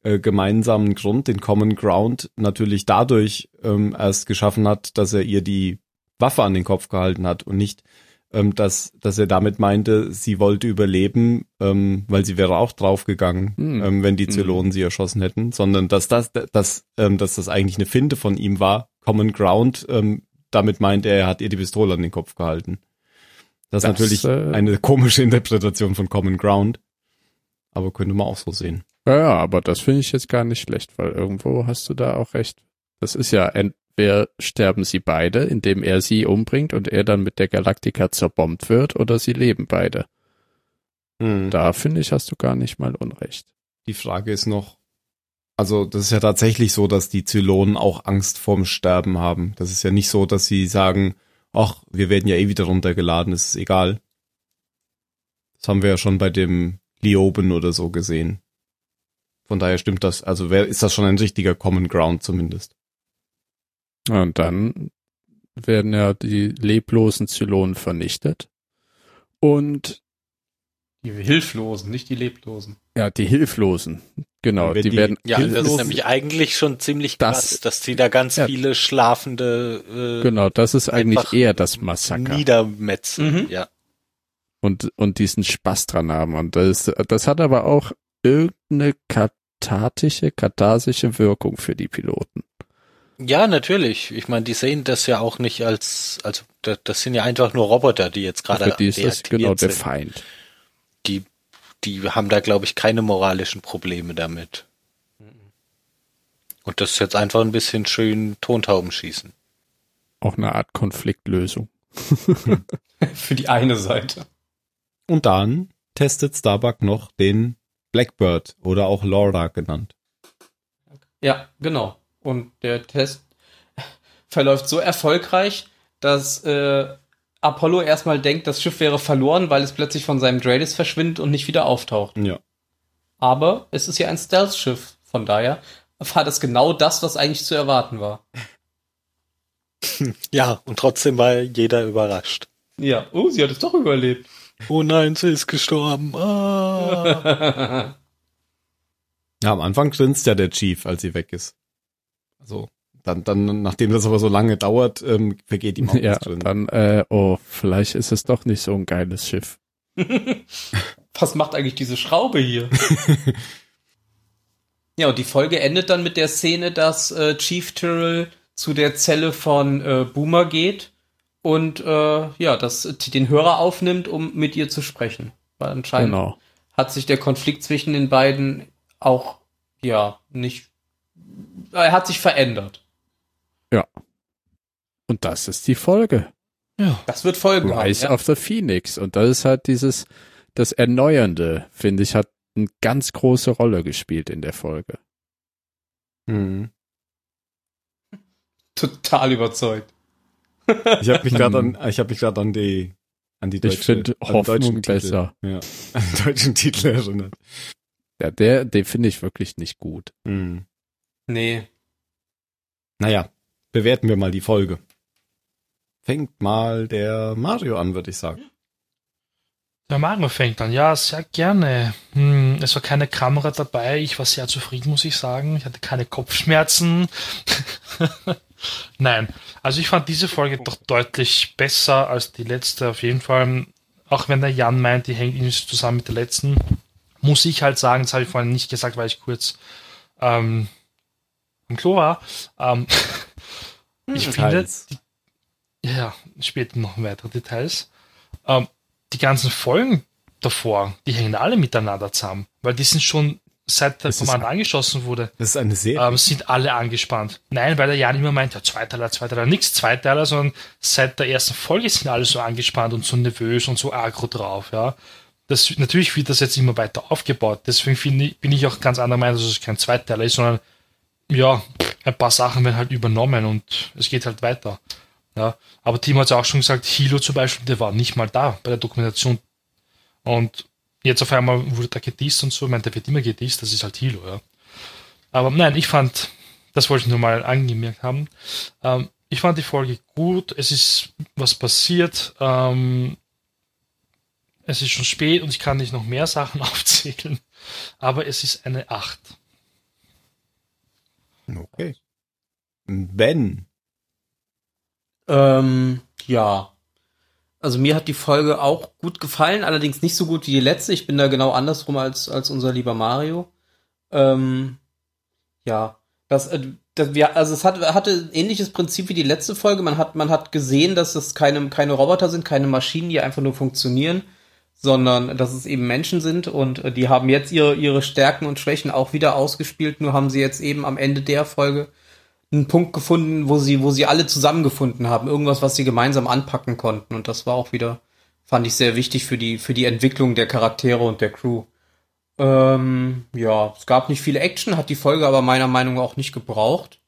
äh, gemeinsamen Grund, den Common Ground, natürlich dadurch ähm, erst geschaffen hat, dass er ihr die Waffe an den Kopf gehalten hat und nicht, ähm, dass, dass er damit meinte, sie wollte überleben, ähm, weil sie wäre auch draufgegangen, Hm. ähm, wenn die Hm. Zylonen sie erschossen hätten, sondern dass das, dass, ähm, dass das eigentlich eine Finte von ihm war, Common Ground, ähm, damit meint er, er hat ihr die Pistole an den Kopf gehalten. Das, ist Das, natürlich äh, eine komische Interpretation von Common Ground, aber könnte man auch so sehen. Ja, ja, aber das finde ich jetzt gar nicht schlecht, weil irgendwo hast du da auch recht. Das ist ja, entweder sterben sie beide, indem er sie umbringt und er dann mit der Galaktika zerbombt wird, oder sie leben beide. Da finde ich, hast du gar nicht mal Unrecht. Die Frage ist noch, also das ist ja tatsächlich so, dass die Zylonen auch Angst vorm Sterben haben. Das ist ja nicht so, dass sie sagen, ach, wir werden ja eh wieder runtergeladen, es ist egal. Das haben wir ja schon bei dem Lioben oder so gesehen. Von daher stimmt das, also wer, ist das schon ein richtiger Common Ground zumindest. Ja, Und dann werden ja die leblosen Zylonen vernichtet. Und Die Hilflosen, nicht die Leblosen. ja, die Hilflosen, genau, die, die- werden Ja, das ist nämlich eigentlich schon ziemlich Das- krass, dass die da ganz Ja. viele schlafende äh, genau, das ist eigentlich eher das Massaker. niedermetzen. Mhm. Ja. und, und diesen Spaß dran haben. Und das, das hat aber auch irgendeine kathartische, katharsische Wirkung für die Piloten. Ja, natürlich. Ich meine, die sehen das ja auch nicht als, also das, sind ja einfach nur Roboter, die jetzt gerade für die ist das genau der sind. Feind. Die, die haben da, glaube ich, keine moralischen Probleme damit. Und das ist jetzt einfach ein bisschen schön Tontauben schießen. Auch eine Art Konfliktlösung. Für die eine Seite. Und dann testet Starbuck noch den Blackbird oder auch Laura genannt. Ja, genau. Und der Test verläuft so erfolgreich, dass äh, Apollo erstmal denkt, das Schiff wäre verloren, weil es plötzlich von seinem Dreadis verschwindet und nicht wieder auftaucht. Ja. Aber es ist ja ein Stealth-Schiff, von daher war das genau das, was eigentlich zu erwarten war. Ja, und trotzdem war jeder überrascht. Ja, oh, sie hat es doch überlebt. Oh nein, sie ist gestorben. Ah. Ja, am Anfang grinst ja der Chief, als sie weg ist. Also, dann, dann, nachdem das aber so lange dauert, ähm, vergeht ihm auch Ja, drin. dann, äh, oh, vielleicht ist es doch nicht so ein geiles Schiff. Was macht eigentlich diese Schraube hier? ja, und die Folge endet dann mit der Szene, dass äh, Chief Tyrrell zu der Zelle von äh, Boomer geht und äh, ja, das den Hörer aufnimmt, um mit ihr zu sprechen. Weil anscheinend Genau. hat sich der Konflikt zwischen den beiden auch ja nicht er hat sich verändert. Und das ist die Folge. Ja. Das wird Folgen haben. Rise Ja. of the Phoenix. Und das ist halt dieses, das Erneuernde, finde ich, hat eine ganz große Rolle gespielt in der Folge. Mhm. Total überzeugt. Ich habe mich gerade an, ich habe mich gerade an die, an die deutsche, Ich finde an den Hoffnung deutschen Titel, besser. Ja, an den deutschen Titel erinnert. Ja, der, den finde ich wirklich nicht gut. Mhm. Nee. Naja, bewerten wir mal die Folge. Fängt mal der Mario an, würde ich sagen. Der Mario fängt an. Ja, sehr gerne. Hm, es war keine Kamera dabei. Ich war sehr zufrieden, muss ich sagen. Ich hatte keine Kopfschmerzen. Nein, also ich fand diese Folge doch deutlich besser als die letzte auf jeden Fall. Auch wenn der Jan meint, die hängt irgendwie so zusammen mit der letzten, muss ich halt sagen, das habe ich vorhin nicht gesagt, weil ich kurz ähm, im Klo war. Ähm, ich finde, Teils. ja, später noch weitere Details. Ähm, die ganzen Folgen davor, die hängen alle miteinander zusammen, weil die sind schon seit der Das ist- angeschossen wurde, Das ist eine Serie. ähm, sind alle angespannt. Nein, weil der Jan immer meint, ja, Zweiteiler, Zweiteiler, nichts Zweiteiler, sondern seit der ersten Folge sind alle so angespannt und so nervös und so aggro drauf, ja. Das, natürlich wird das jetzt immer weiter aufgebaut, deswegen ich, bin ich auch ganz anderer Meinung, dass es kein Zweiteiler ist, sondern ja, ein paar Sachen werden halt übernommen und es geht halt weiter. Ja, aber Timo hat ja auch schon gesagt, Hilo zum Beispiel, der war nicht mal da bei der Dokumentation. Und jetzt auf einmal wurde da gedisst und so, ich meine, der wird immer gedisst, das ist halt Hilo, ja. Aber nein, ich fand, das wollte ich nur mal angemerkt haben. Ähm, ich fand die Folge gut, es ist was passiert, ähm, es ist schon spät und ich kann nicht noch mehr Sachen aufzählen, aber es ist eine 8. Okay. Ben. Ähm, ja. Also mir hat die Folge auch gut gefallen, allerdings nicht so gut wie die letzte. Ich bin da genau andersrum als, als unser lieber Mario. Ähm, ja. Das, äh, das, wir, also es hat, hatte ein ähnliches Prinzip wie die letzte Folge. Man hat, man hat gesehen, dass es keine, keine Roboter sind, keine Maschinen, die einfach nur funktionieren, sondern dass es eben Menschen sind und äh, die haben jetzt ihre, ihre Stärken und Schwächen auch wieder ausgespielt, nur haben sie jetzt eben am Ende der Folge einen Punkt gefunden, wo sie, wo sie alle zusammengefunden haben, irgendwas, was sie gemeinsam anpacken konnten. Und das war auch wieder, fand ich sehr wichtig für die, für die Entwicklung der Charaktere und der Crew. Ähm, ja, es gab nicht viel Action, hat die Folge aber meiner Meinung nach auch nicht gebraucht.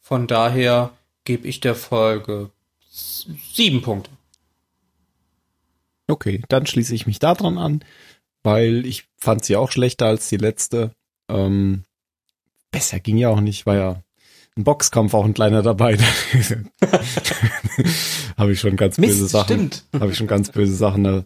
Von daher gebe ich der Folge sieben Punkte. Okay, dann schließe ich mich daran an, weil ich fand sie auch schlechter als die letzte. Ähm, besser ging ja auch nicht, war ja ein Boxkampf auch ein kleiner dabei. Habe ich schon ganz böse Mist, Sachen. Habe ich schon ganz böse Sachen äh,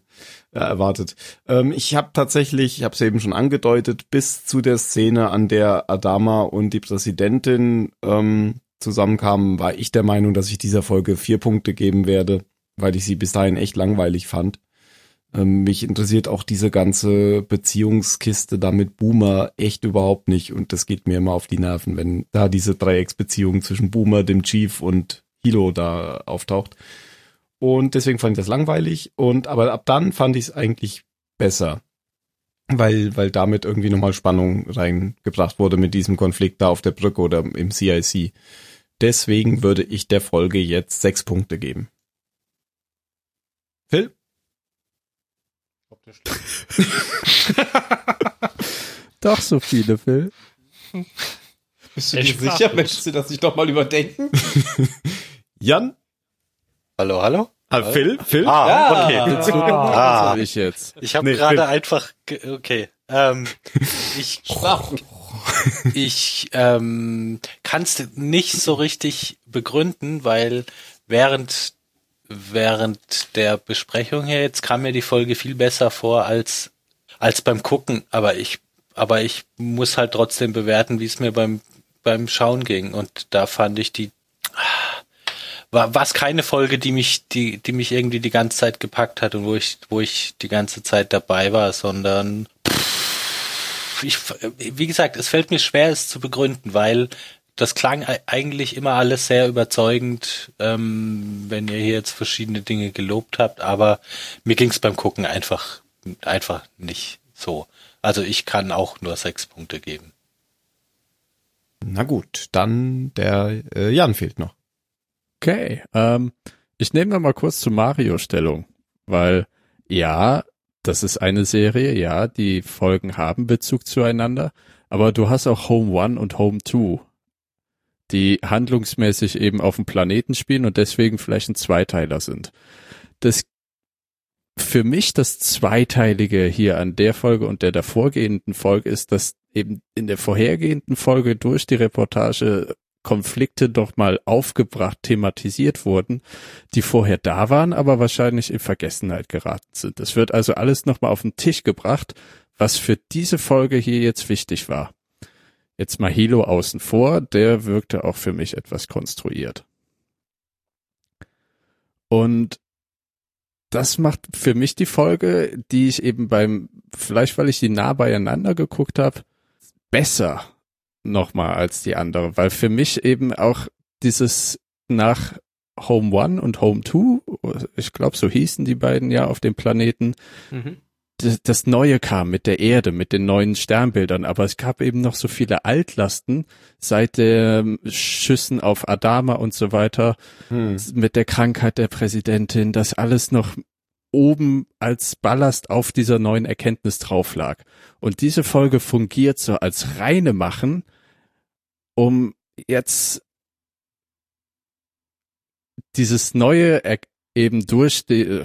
erwartet. Ähm, ich habe tatsächlich, ich habe es eben schon angedeutet, bis zu der Szene, an der Adama und die Präsidentin ähm, zusammenkamen, war ich der Meinung, dass ich dieser Folge vier Punkte geben werde, weil ich sie bis dahin echt langweilig fand. Ähm, mich interessiert auch diese ganze Beziehungskiste da mit Boomer echt überhaupt nicht und das geht mir immer auf die Nerven, wenn da diese Dreiecksbeziehung zwischen Boomer, dem Chief und Hilo da auftaucht. Und deswegen fand ich das langweilig und aber ab dann fand ich es eigentlich besser. Weil, weil damit irgendwie nochmal Spannung reingebracht wurde mit diesem Konflikt da auf der Brücke oder im CIC. Deswegen würde ich der Folge jetzt sechs Punkte geben. Phil? Doch so viele, Phil. Bist du dir sicher? Möchtest du das nicht doch mal überdenken? Jan? Hallo, hallo? Ah, Phil? Phil? Ah, Ja. okay. Jetzt wird Ah. ich jetzt. Ich habe Nee, gerade einfach, ge- okay. Ähm, ich Sprach. ich ähm, kann es nicht so richtig begründen, weil während während der Besprechung hier jetzt kam mir die Folge viel besser vor als als beim Gucken. Aber ich aber ich muss halt trotzdem bewerten, wie es mir beim beim Schauen ging. Und da fand ich die war war es keine Folge, die mich die die mich irgendwie die ganze Zeit gepackt hat und wo ich wo ich die ganze Zeit dabei war, sondern ich wie gesagt, es fällt mir schwer es zu begründen, weil das klang eigentlich immer alles sehr überzeugend, ähm, wenn ihr hier jetzt verschiedene Dinge gelobt habt, aber mir ging es beim Gucken einfach einfach nicht so. Also ich kann auch nur sechs Punkte geben. Na gut, dann der äh, Jan fehlt noch. Okay, ähm, ich nehme mal kurz zu Mario Stellung, weil ja, das ist eine Serie, ja, die Folgen haben Bezug zueinander, aber du hast auch Home One und Home Two, die handlungsmäßig eben auf dem Planeten spielen und deswegen vielleicht ein Zweiteiler sind. Das für mich das Zweiteilige hier an der Folge und der davorgehenden Folge ist, dass eben in der vorhergehenden Folge durch die Reportage Konflikte doch mal aufgebracht, thematisiert wurden, die vorher da waren, aber wahrscheinlich in Vergessenheit geraten sind. Es wird also alles nochmal auf den Tisch gebracht, was für diese Folge hier jetzt wichtig war. Jetzt mal Hilo außen vor, der wirkte auch für mich etwas konstruiert. Und das macht für mich die Folge, die ich eben beim, vielleicht weil ich die nah beieinander geguckt habe, besser nochmal als die andere, weil für mich eben auch dieses nach Home One und Home Two, ich glaube, so hießen die beiden ja auf dem Planeten, Mhm. Das, Neue kam mit der Erde, mit den neuen Sternbildern, aber es gab eben noch so viele Altlasten seit den Schüssen auf Adama und so weiter, Hm. mit der Krankheit der Präsidentin, das alles noch oben als Ballast auf dieser neuen Erkenntnis drauf lag. Und diese Folge fungiert so als reine Machen, um jetzt dieses neue er eben durch die äh,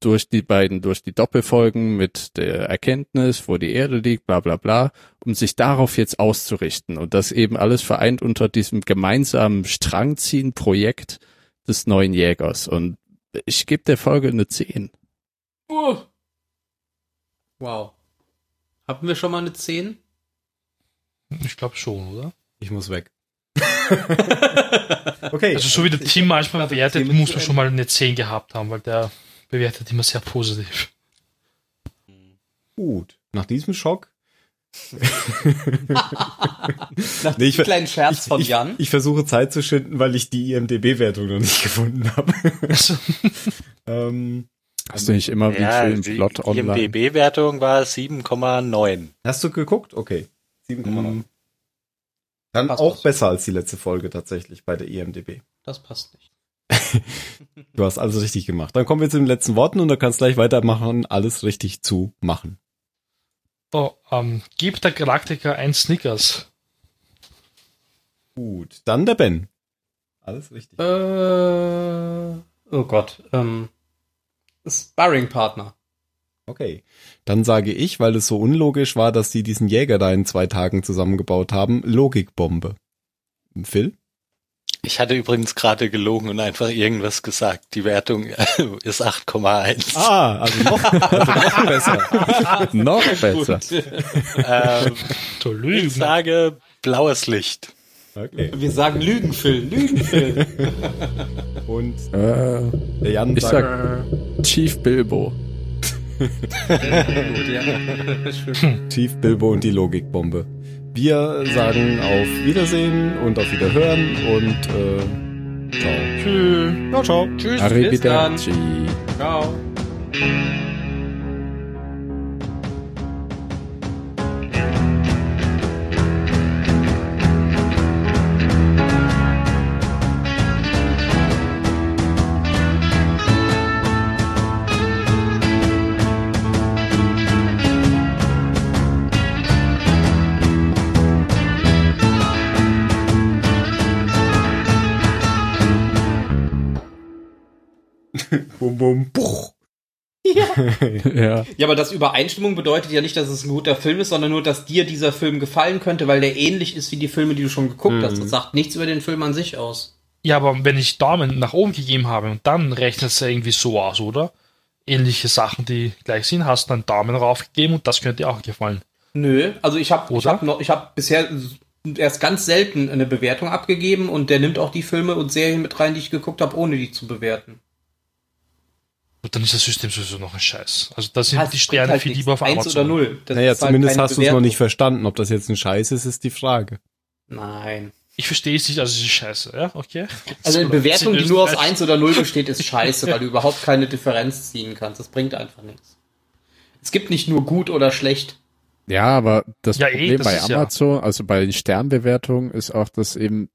durch die beiden durch die Doppelfolgen mit der Erkenntnis, wo die Erde liegt, bla bla bla, um sich darauf jetzt auszurichten und das eben alles vereint unter diesem gemeinsamen Strangziehen Projekt des neuen Jägers und ich gebe der Folge eine 10. Uh. Wow. Hatten wir schon mal eine 10? Ich glaube schon, oder? Ich muss weg. okay. Also so wie der Team manchmal bewertet, muss man schon mal eine 10 gehabt haben, weil der bewertet immer sehr positiv. Gut. Nach diesem Schock. Nach Nee, ich- kleinen Scherz von ich, Jan. Ich, ich versuche Zeit zu schinden, weil ich die IMDB-Wertung noch nicht gefunden habe. Also, ähm, Hast du nicht immer wie Ja, schön die Plot online? IMDB-Wertung war 7,9. hast du geguckt? Okay. 7,9. Mhm. Dann Passt auch das. besser als die letzte Folge tatsächlich bei der IMDB. Das passt nicht. Du hast alles richtig gemacht. Dann kommen wir zu den letzten Worten und du kannst gleich weitermachen, alles richtig zu machen. oh, ähm, gibt der Galaktiker ein Snickers? Gut. Dann der Ben. Alles richtig. Äh, oh Gott. Ähm, Sparring-Partner. Okay. Dann sage ich, weil es so unlogisch war, dass die diesen Jäger da in zwei Tagen zusammengebaut haben, Logikbombe. Phil? Ich hatte übrigens gerade gelogen und einfach irgendwas gesagt. Die Wertung ist 8,1. Ah, also noch, also noch besser. Noch besser. Gut. Ähm, ich sage blaues Licht. Okay. Wir sagen Lügen, Phil. Lügen, Phil. Und Äh, der Jan ich sagt, sag Chief Bilbo. Chief Bilbo und die Logikbombe. Wir sagen auf Wiedersehen und auf Wiederhören und äh, ciao. Tschüss. Ciao, ciao. Tschüss. Bis dann. Arrivederci. Ciao. Ja. Ja, aber das Übereinstimmung bedeutet ja nicht, dass es ein guter Film ist, sondern nur, dass dir dieser Film gefallen könnte, weil der ähnlich ist wie die Filme, die du schon geguckt hast. Das sagt nichts über den Film an sich aus. Ja, aber wenn ich Daumen nach oben gegeben habe und dann rechnet es ja irgendwie so aus, oder? Ähnliche Sachen, die gleich sind, hast du einen Daumen raufgegeben und das könnte dir auch gefallen. Nö, also ich habe ich hab noch, ich habe bisher erst ganz selten eine Bewertung abgegeben und der nimmt auch die Filme und Serien mit rein, die ich geguckt habe, ohne die zu bewerten. Und dann ist das System sowieso noch ein Scheiß. Also da sind Ja, die Sterne halt viel nichts. lieber auf Eins Amazon. oder null. Das naja, halt zumindest hast du es noch nicht verstanden. Ob das jetzt ein Scheiß ist, ist die Frage. Nein. Ich verstehe es nicht, also es ist scheiße, ja, okay. Also eine Bewertung, die nur aus 1 oder 0 besteht, ist scheiße, weil du überhaupt keine Differenz ziehen kannst. Das bringt einfach nichts. Es gibt nicht nur gut oder schlecht. Ja, aber das Ja, eh, Problem das bei ist ja- Amazon, also bei den Sternbewertungen, ist auch, dass eben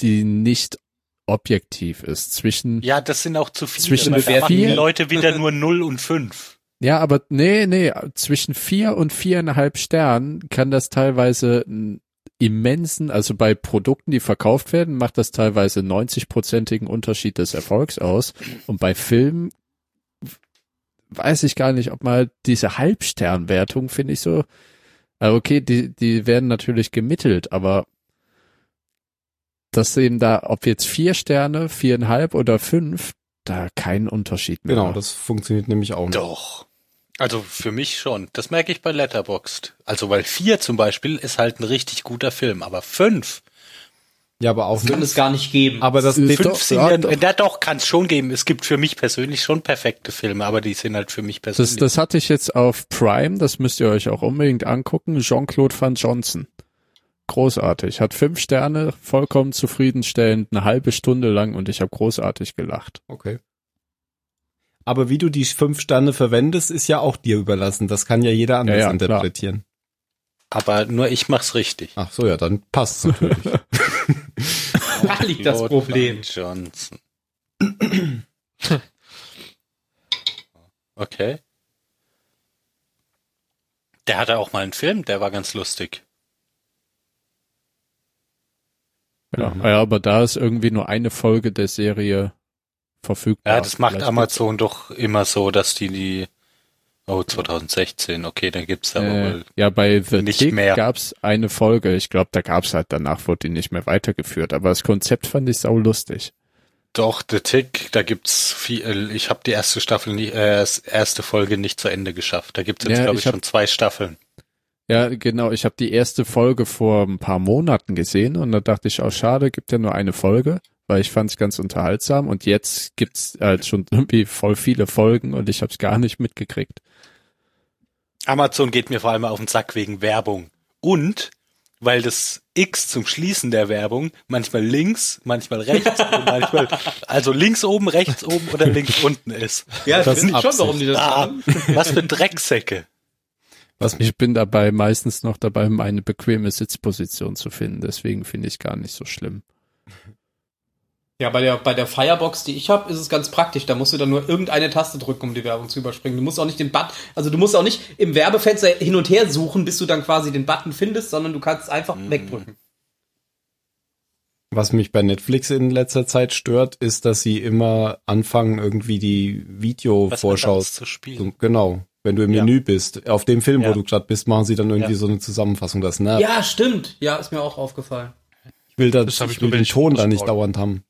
die nicht objektiv ist. Zwischen, ja, Ja, das sind auch zu viele. Zwischen Da machen die vier- Leute wieder nur 0 und 5. aber nee, nee, zwischen vier und viereinhalb Sternen kann das teilweise einen immensen, also bei Produkten, die verkauft werden, macht das teilweise 90-prozentigen Unterschied des Erfolgs aus. Und bei Filmen weiß ich gar nicht, ob mal diese Halbsternwertung, finde ich so, äh, okay, die, die werden natürlich gemittelt, aber dass eben da, ob jetzt vier Sterne, viereinhalb oder fünf, da keinen Unterschied mehr. Genau, das funktioniert nämlich auch nicht. Doch. Also für mich schon. Das merke ich bei Letterboxd. Also weil 4 zum Beispiel ist halt ein richtig guter Film, aber 5. Ja, aber auch Das kann es gar nicht geben. Aber das, nee, doch- 5 sind ja, ja, doch. ja doch, kann es schon geben. Es gibt für mich persönlich schon perfekte Filme, aber die sind halt für mich persönlich. Das, das hatte ich jetzt auf Prime, das müsst ihr euch auch unbedingt angucken. Jean-Claude Van Johnson. Großartig. Hat fünf Sterne, vollkommen zufriedenstellend, eine halbe Stunde lang und ich habe großartig gelacht. Okay. Aber wie du die fünf Sterne verwendest, ist ja auch dir überlassen. Das kann ja jeder anders Ja, ja, interpretieren. aber nur ich mach's richtig. Ach so, ja, dann passt natürlich. da liegt das Problem. Johnson. okay. Der hatte auch mal einen Film, der war ganz lustig. Ja, Mhm. ja, aber da ist irgendwie nur eine Folge der Serie verfügbar. Ja, das macht Vielleicht Amazon doch immer so, dass die die Oh, 2016, okay, dann gibt's aber Äh, wohl. ja, bei The nicht Tick mehr. gab's eine Folge. Ich glaube, da gab's halt danach wurde die nicht mehr weitergeführt. Aber das Konzept fand ich sau lustig. Doch, The Tick, da gibt's viel, ich habe die erste Staffel, nie, äh, erste Folge nicht zu Ende geschafft. Da gibt's jetzt, Ja, glaube ich ich, hab- schon zwei Staffeln. Ja, genau. Ich habe die erste Folge vor ein paar Monaten gesehen und da dachte ich, auch schade, gibt ja nur eine Folge, weil ich fand es ganz unterhaltsam und jetzt gibt's halt schon irgendwie voll viele Folgen und ich habe es gar nicht mitgekriegt. Amazon geht mir vor allem auf den Sack wegen Werbung. Und weil das X zum Schließen der Werbung manchmal links, manchmal rechts und manchmal, also links oben, rechts oben oder links unten ist. Ja, Das ist ist schon, warum die das Ah, machen. was für Drecksäcke. Was Ich bin dabei meistens noch dabei, eine bequeme Sitzposition zu finden. Deswegen finde ich gar nicht so schlimm. Ja, bei der, bei der Firebox, die ich habe, ist es ganz praktisch. Da musst du dann nur irgendeine Taste drücken, um die Werbung zu überspringen. Du musst auch nicht den Button, also du musst auch nicht im Werbefenster hin und her suchen, bis du dann quasi den Button findest, sondern du kannst einfach wegdrücken. Was mich bei Netflix in letzter Zeit stört, ist, dass sie immer anfangen, irgendwie die Videovorschau zu spielen. Genau. Wenn du im Ja. Menü bist, auf dem Film, Ja. wo du gerade bist, machen sie dann irgendwie Ja. so eine Zusammenfassung. Das nervt. Ja, stimmt. Ja, ist mir auch aufgefallen. ich will, da, Das ich ich will den Ton da nicht dauernd haben.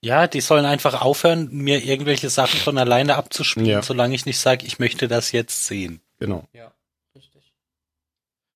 Ja, die sollen einfach aufhören, mir irgendwelche Sachen von alleine abzuspielen, Ja. solange ich nicht sage, ich möchte das jetzt sehen. Genau. Ja.